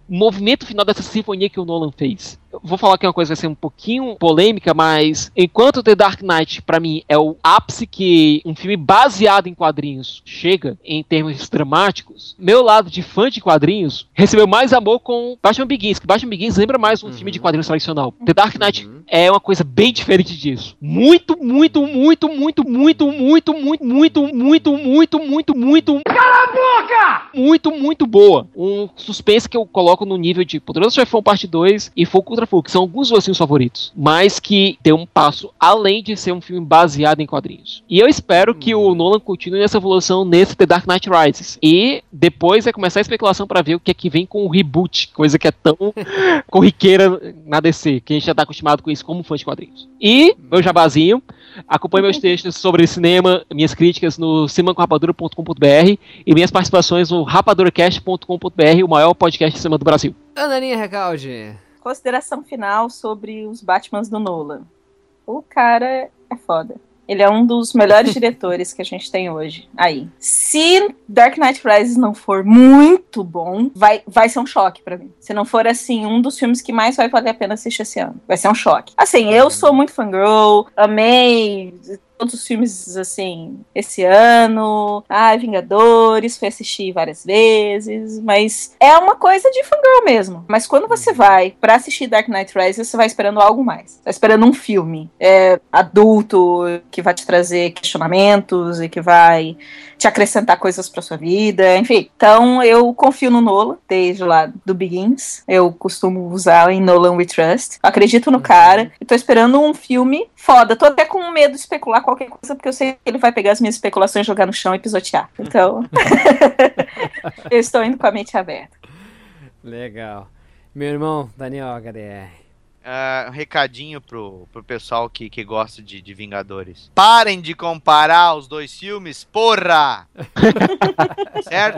o movimento final dessa sinfonia que o Nolan fez. Vou falar que é uma coisa que vai ser um pouquinho polêmica, mas enquanto The Dark Knight, pra mim, é o ápice que um filme baseado em quadrinhos chega em termos dramáticos, meu lado de fã de quadrinhos recebeu mais amor com Batman Begins, que Batman Begins lembra mais um Uhum. filme de quadrinhos tradicional. The Dark Knight é uma coisa bem diferente disso. Muito, muito, muito, muito, muito, muito, muito, muito, muito, muito, muito, muito. Cala a boca! Muito, muito boa. Um suspense que eu coloco no nível de Poderoso Chefão Parte 2 e Fogo contra Fogo, que são alguns dos meus filmes favoritos. Mas que tem um passo além de ser um filme baseado em quadrinhos. E eu espero que o Nolan continue nessa evolução nesse The Dark Knight Rises. E depois vai começar a especulação pra ver o que é que vem com o reboot, coisa que é tão corriqueira na DC, que a gente já tá acostumado com isso como fã de quadrinhos. E, meu jabazinho, acompanhe meus textos sobre cinema, minhas críticas no cinemacomrapadura.com.br e minhas participações no rapaduracast.com.br, o maior podcast de cinema do Brasil. Ananinha Recalde. Consideração final sobre os Batmans do Nolan. O cara é foda. Ele é um dos melhores diretores que a gente tem hoje. Aí. Se Dark Knight Rises não for muito bom, vai, vai ser um choque pra mim. Se não for, assim, um dos filmes que mais vai valer a pena assistir esse ano. Vai ser um choque. Assim, eu sou muito fangirl, amei todos os filmes, assim, esse ano. Ah, Vingadores, fui assistir várias vezes. Mas é uma coisa de fangirl mesmo. Mas quando você vai pra assistir Dark Knight Rises, você vai esperando algo mais. Tá esperando um filme é, adulto que vai te trazer questionamentos e que vai te acrescentar coisas pra sua vida, enfim. Então eu confio no Nolan, desde lá do Begins. Eu costumo usar em Nolan We Trust. Acredito no cara. E tô esperando um filme foda. Tô até com medo de especular qualquer coisa, porque eu sei que ele vai pegar as minhas especulações, jogar no chão e pisotear. Então. eu estou indo com a mente aberta. Legal. Meu irmão, Daniel HDR. Ah, um recadinho pro, pro pessoal que, que gosta de, de Vingadores. Parem de comparar os dois filmes, porra! certo?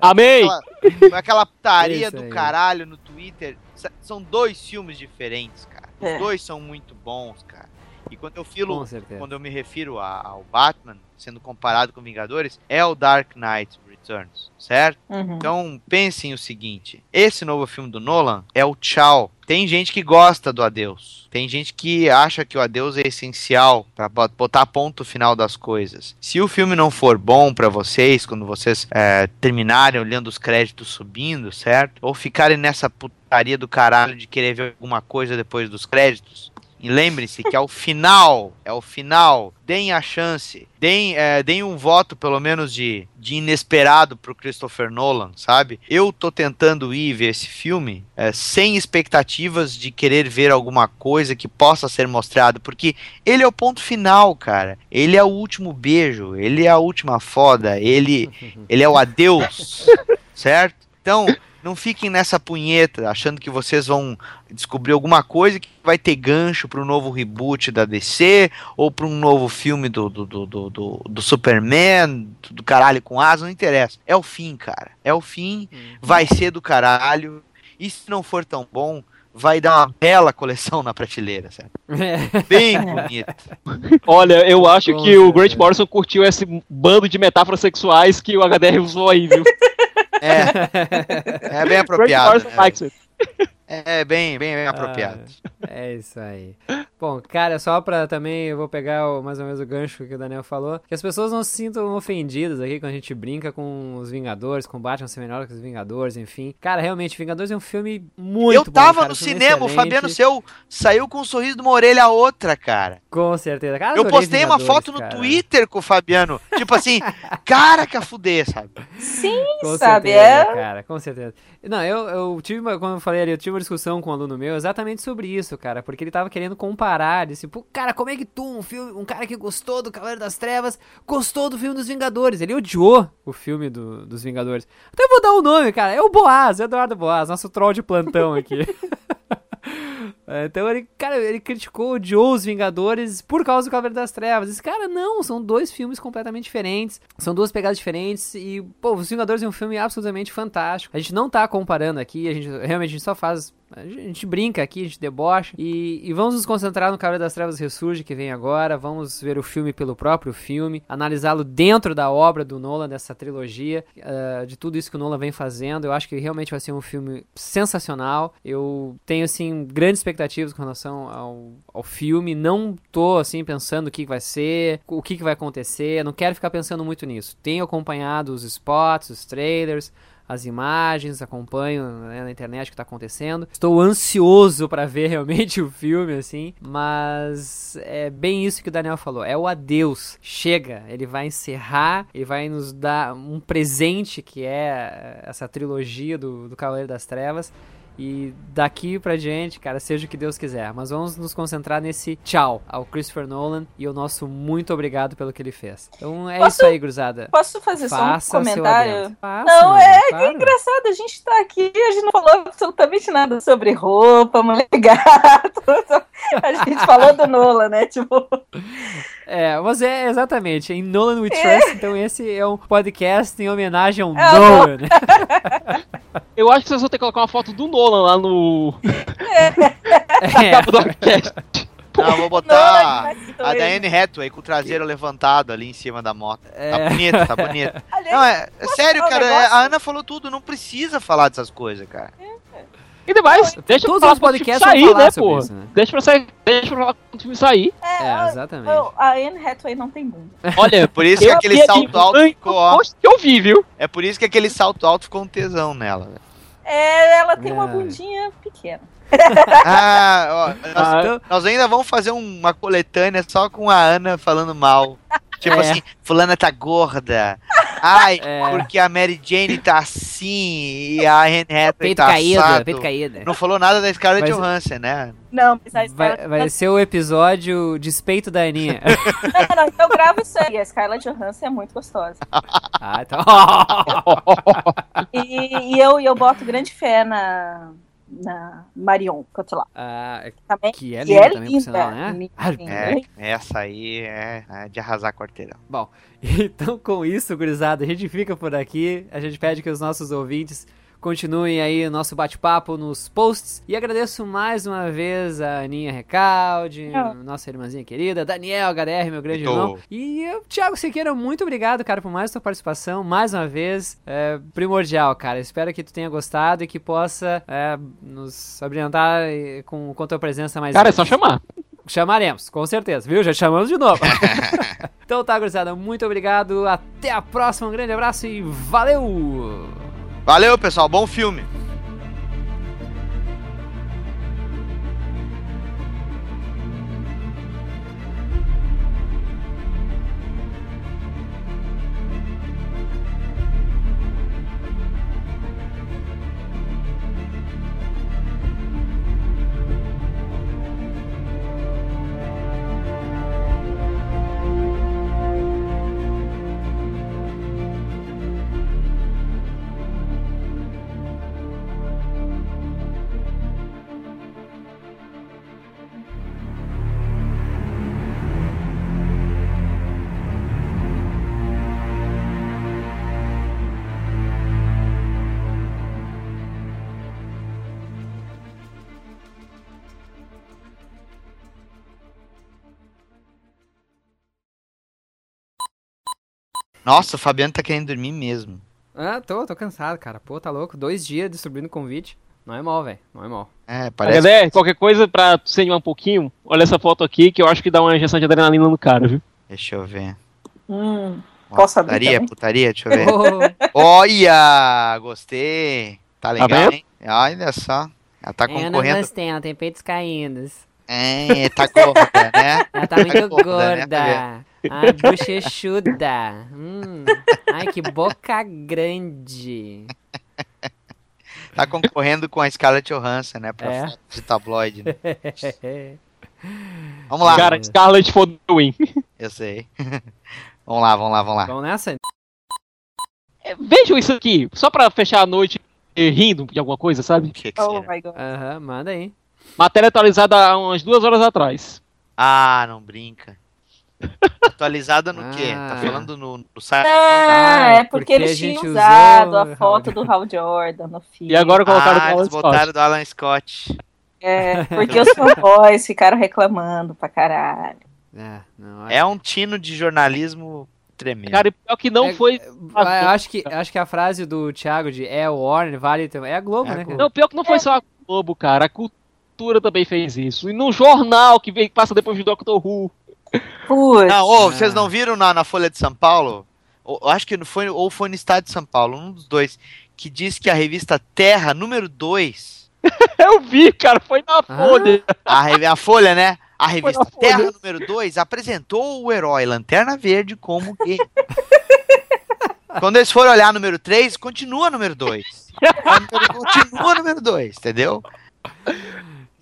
Amém! Aquela, aquela putaria do caralho no Twitter. São dois filmes diferentes, cara. Os É. dois são muito bons, cara. E quando eu filo, quando eu me refiro a- ao Batman sendo comparado com Vingadores, é o Dark Knight Returns, certo? Uhum. Então pensem o seguinte: esse novo filme do Nolan é o tchau. Tem gente que gosta do adeus. Tem gente que acha que o adeus é essencial pra bo- botar ponto final das coisas. Se o filme não for bom pra vocês, quando vocês é, terminarem olhando os créditos subindo, certo? Ou ficarem nessa putaria do caralho de querer ver alguma coisa depois dos créditos, e lembrem-se que é o final, é o final. Deem a chance, deem, é, deem um voto pelo menos de, de inesperado pro Christopher Nolan, sabe? Eu tô tentando ir ver esse filme é, sem expectativas de querer ver alguma coisa que possa ser mostrado, porque ele é o ponto final, cara. Ele é o último beijo, ele é a última foda, ele, ele é o adeus, certo? Então, não fiquem nessa punheta achando que vocês vão descobrir alguma coisa que vai ter gancho para um novo reboot da DC ou para um novo filme do, do, do, do, do- do Superman, do, caralho com asa, não interessa. É o fim, cara. É o fim, vai ser do caralho. E se não for tão bom, vai dar uma bela coleção na prateleira, certo? Bem bonito. Olha, eu acho Com que o. Grant Morrison curtiu esse bando de metáforas sexuais que o HDR usou aí, viu? É, é bem apropriado. Né? É bem, bem, bem apropriado. É isso aí. Bom, cara, só pra também, eu vou pegar o- mais ou menos o gancho que o Daniel falou, que as pessoas não se sintam ofendidas aqui quando a gente brinca com os Vingadores, com Batman ser melhor que os Vingadores, enfim. Cara, realmente, Vingadores é um filme muito eu bom, tava cara, no cinema, o. Fabiano Seu saiu com um sorriso de uma orelha a outra, cara. Com certeza. Cara, Eu postei uma foto no cara. Twitter com o Fabiano. Tipo assim, cara que a fuder, sabe? Sim, Com sabe? certeza, É. cara, com certeza. Não, eu, eu tive uma, quando eu falei ali, eu tive uma discussão com um aluno meu exatamente sobre isso, cara, porque ele tava querendo comparar, disse, pô, cara, como é que tu, um filme, um cara que gostou do Cavaleiro das Trevas, gostou do filme dos Vingadores? Ele odiou o filme do- dos Vingadores. Até vou dar o nome, cara, é o Boaz, Eduardo Boaz, nosso troll de plantão aqui. É, Então ele, cara, ele criticou, odiou os Vingadores por causa do Cavaleiro das Trevas. Esse cara, não, são dois filmes completamente diferentes, são duas pegadas diferentes e, pô, os Vingadores é um filme absolutamente fantástico. A gente não tá comparando aqui, a gente realmente a gente só faz a gente brinca aqui, a gente debocha. E, e vamos nos concentrar no Cavaleiro das Trevas Ressurge, que vem agora. Vamos ver o filme pelo próprio filme. Analisá-lo dentro da obra do Nolan, dessa trilogia. ah, de tudo isso que o Nolan vem fazendo. Eu acho que realmente vai ser um filme sensacional. Eu tenho, assim, grandes expectativas com relação ao, ao filme. Não tô, assim, pensando o que vai ser, o que vai acontecer. Não quero ficar pensando muito nisso. Tenho acompanhado os spots, os trailers as imagens, acompanho né, na internet o que tá acontecendo. Estou ansioso para ver realmente o filme, assim, mas é bem isso que o Daniel falou, é o adeus. Chega, ele vai encerrar, ele vai nos dar um presente que é essa trilogia do, do Cavaleiro das Trevas. E daqui pra diante, cara, seja o que Deus quiser. Mas vamos nos concentrar nesse tchau ao Christopher Nolan e o nosso muito obrigado pelo que ele fez. Então é Posso- isso aí, gurizada. Posso fazer Faça só um comentário? Faça, Não, mano, é que claro. é engraçado, a gente tá aqui e a gente não falou absolutamente nada sobre roupa, mulher gato. A gente falou do Nola, né? Tipo, É, mas é exatamente, em Nolan We Trust, então esse é um podcast em homenagem ao É, Nolan. Eu acho que vocês vão ter que colocar uma foto do Nolan lá no. É. capa do podcast. Não, vou botar vai ser a. Diane Hathaway com o traseiro levantado ali em cima da moto. É. Tá bonito, tá bonito. aliás, Não, é, é sério, um cara. é- a Ana falou tudo, não precisa falar dessas coisas, cara. E demais, deixa Todos os podcasts sair, falar né, pô? né? Deixa pra sair, deixa pra falar quando o filme sair. É, exatamente. não, a Anne Hathaway não tem bunda. Olha, Por isso que eu aquele vi salto alto ficou, ó. que eu vi, viu? É por isso que aquele salto alto ficou um tesão nela. velho. É, ela tem uma É. bundinha pequena. Ah, ó, nós, Ah, nós ainda vamos fazer uma coletânea só com a Ana falando mal. Tipo É. assim, fulana tá gorda. Ai, É. porque a Mary Jane tá assim e a Anne Hathaway peito tá caído, assado. peito caído. Não falou nada da Scarlett Mas- Johansson, né? Não, mas a Vai, Scarlett vai ser o episódio Despeito da Aninha. Não, não, então eu gravo isso aí. A Scarlett Johansson é muito gostosa. ah, então. E, e eu, e eu boto grande fé na, na Marion Cotillard. Ah, Também. que é Que linda é também, por sinal, linda, né? linda, linda. É, essa aí é, é de arrasar quarteirão. Bom, então com isso, gurizada, a gente fica por aqui. A gente pede que os nossos ouvintes continuem aí o nosso bate-papo nos posts. E agradeço mais uma vez a Aninha Recalde, Ah. nossa irmãzinha querida, Daniel HDR, meu grande Tô. irmão. E eu, Thiago Siqueira, muito obrigado, cara, por mais tua participação, mais uma vez. É primordial, cara. Espero que tu tenha gostado e que possa é, nos abrilhantar eh, com, com tua presença mais Cara, é só chamar. Chamaremos, com certeza, viu? Já te chamamos de novo. então tá, gurizada, muito obrigado. Até a próxima, um grande abraço e valeu! Valeu, pessoal. Bom filme. Nossa, o Fabiano tá querendo dormir mesmo. Ah, tô, tô cansado, cara. Pô, tá louco. Dois dias distribuindo convite. Não é mal, velho. Não é mal. É, parece. HDR, qualquer coisa pra tu se animar um pouquinho, olha essa foto aqui que eu acho que dá uma injeção de adrenalina no cara, viu? Deixa eu ver. Hum, Ó, Posso abrir putaria, também? putaria, deixa eu ver. Oh, Olha! Gostei. Tá legal, vendo? hein? Olha só. Ela tá eu não concorrendo. gostei, ela tem peitos caindo. É, tá gorda, né? Ela tá muito gorda, né, gorda. Ai, bochechuda. Hum. Ai, que boca grande. Tá concorrendo com a Scarlett Johansson, né? Pra É. foto de tabloide. né? Vamos lá. Cara, Scarlett fodeu, hein? Eu sei. vamos lá, vamos lá, vamos lá. Vamos nessa? É, Vejam isso aqui, só pra fechar a noite rindo de alguma coisa, sabe? Que que Oh my god. Aham, manda aí. Matéria atualizada há umas duas horas atrás. Ah, não brinca. Atualizada no quê? Ah. Tá falando no, no site? Ah, é porque, porque eles tinham usou usado a foto do Hal Jordan no filme. E agora colocaram o Ah, Alan eles Scott. botaram do Alan Scott. É, porque os fanboys ficaram reclamando pra caralho. É, não, É um tino de jornalismo tremendo. Cara, e pior que não É- foi. Ah, eu acho que, acho que a frase do Thiago de é o Warner, vale também. É a Globo, É a né? Globo. cara? Não, pior que não foi só a Globo, cara. A cultura também fez isso. E no jornal que vem, passa depois do Doctor Who. Putz. Não, ô, Ah. vocês não viram na, na Folha de São Paulo? Ou- Eu acho que não foi, ou foi no Estado de São Paulo, um dos dois, que diz que a revista Terra, número 2, Eu vi, cara, foi na Folha. a, revi- a Folha, né? A revista. Terra, número 2, apresentou o herói Lanterna Verde como gay. Quando eles forem olhar número 3, continua número 2. Continua número 2, entendeu?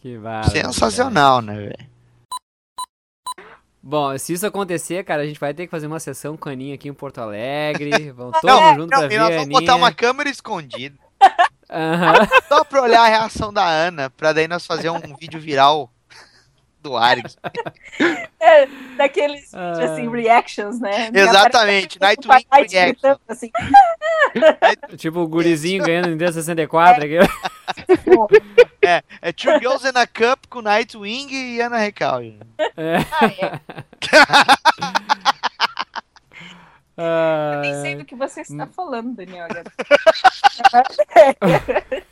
Que bárbaro, Sensacional, né, velho? Bom, se isso acontecer, cara, a gente vai ter que fazer uma sessão caninho aqui em Porto Alegre. Vamos todos Não, juntos não, pra ver a vamos botar Aninha. uma câmera escondida. Só pra olhar a reação da Ana, pra daí nós fazer um vídeo viral do Args. É, daqueles Ah. vídeos, assim, reactions, né? Exatamente, Aparece Nightwing o Twilight Reaction. gritando, assim, Tipo o gurizinho ganhando Nintendo 64 aqui. É, é Two Girls in a Cup com Nightwing e Ana Recalde. É. Eu nem sei Ah, do que você está falando, Daniel. agora.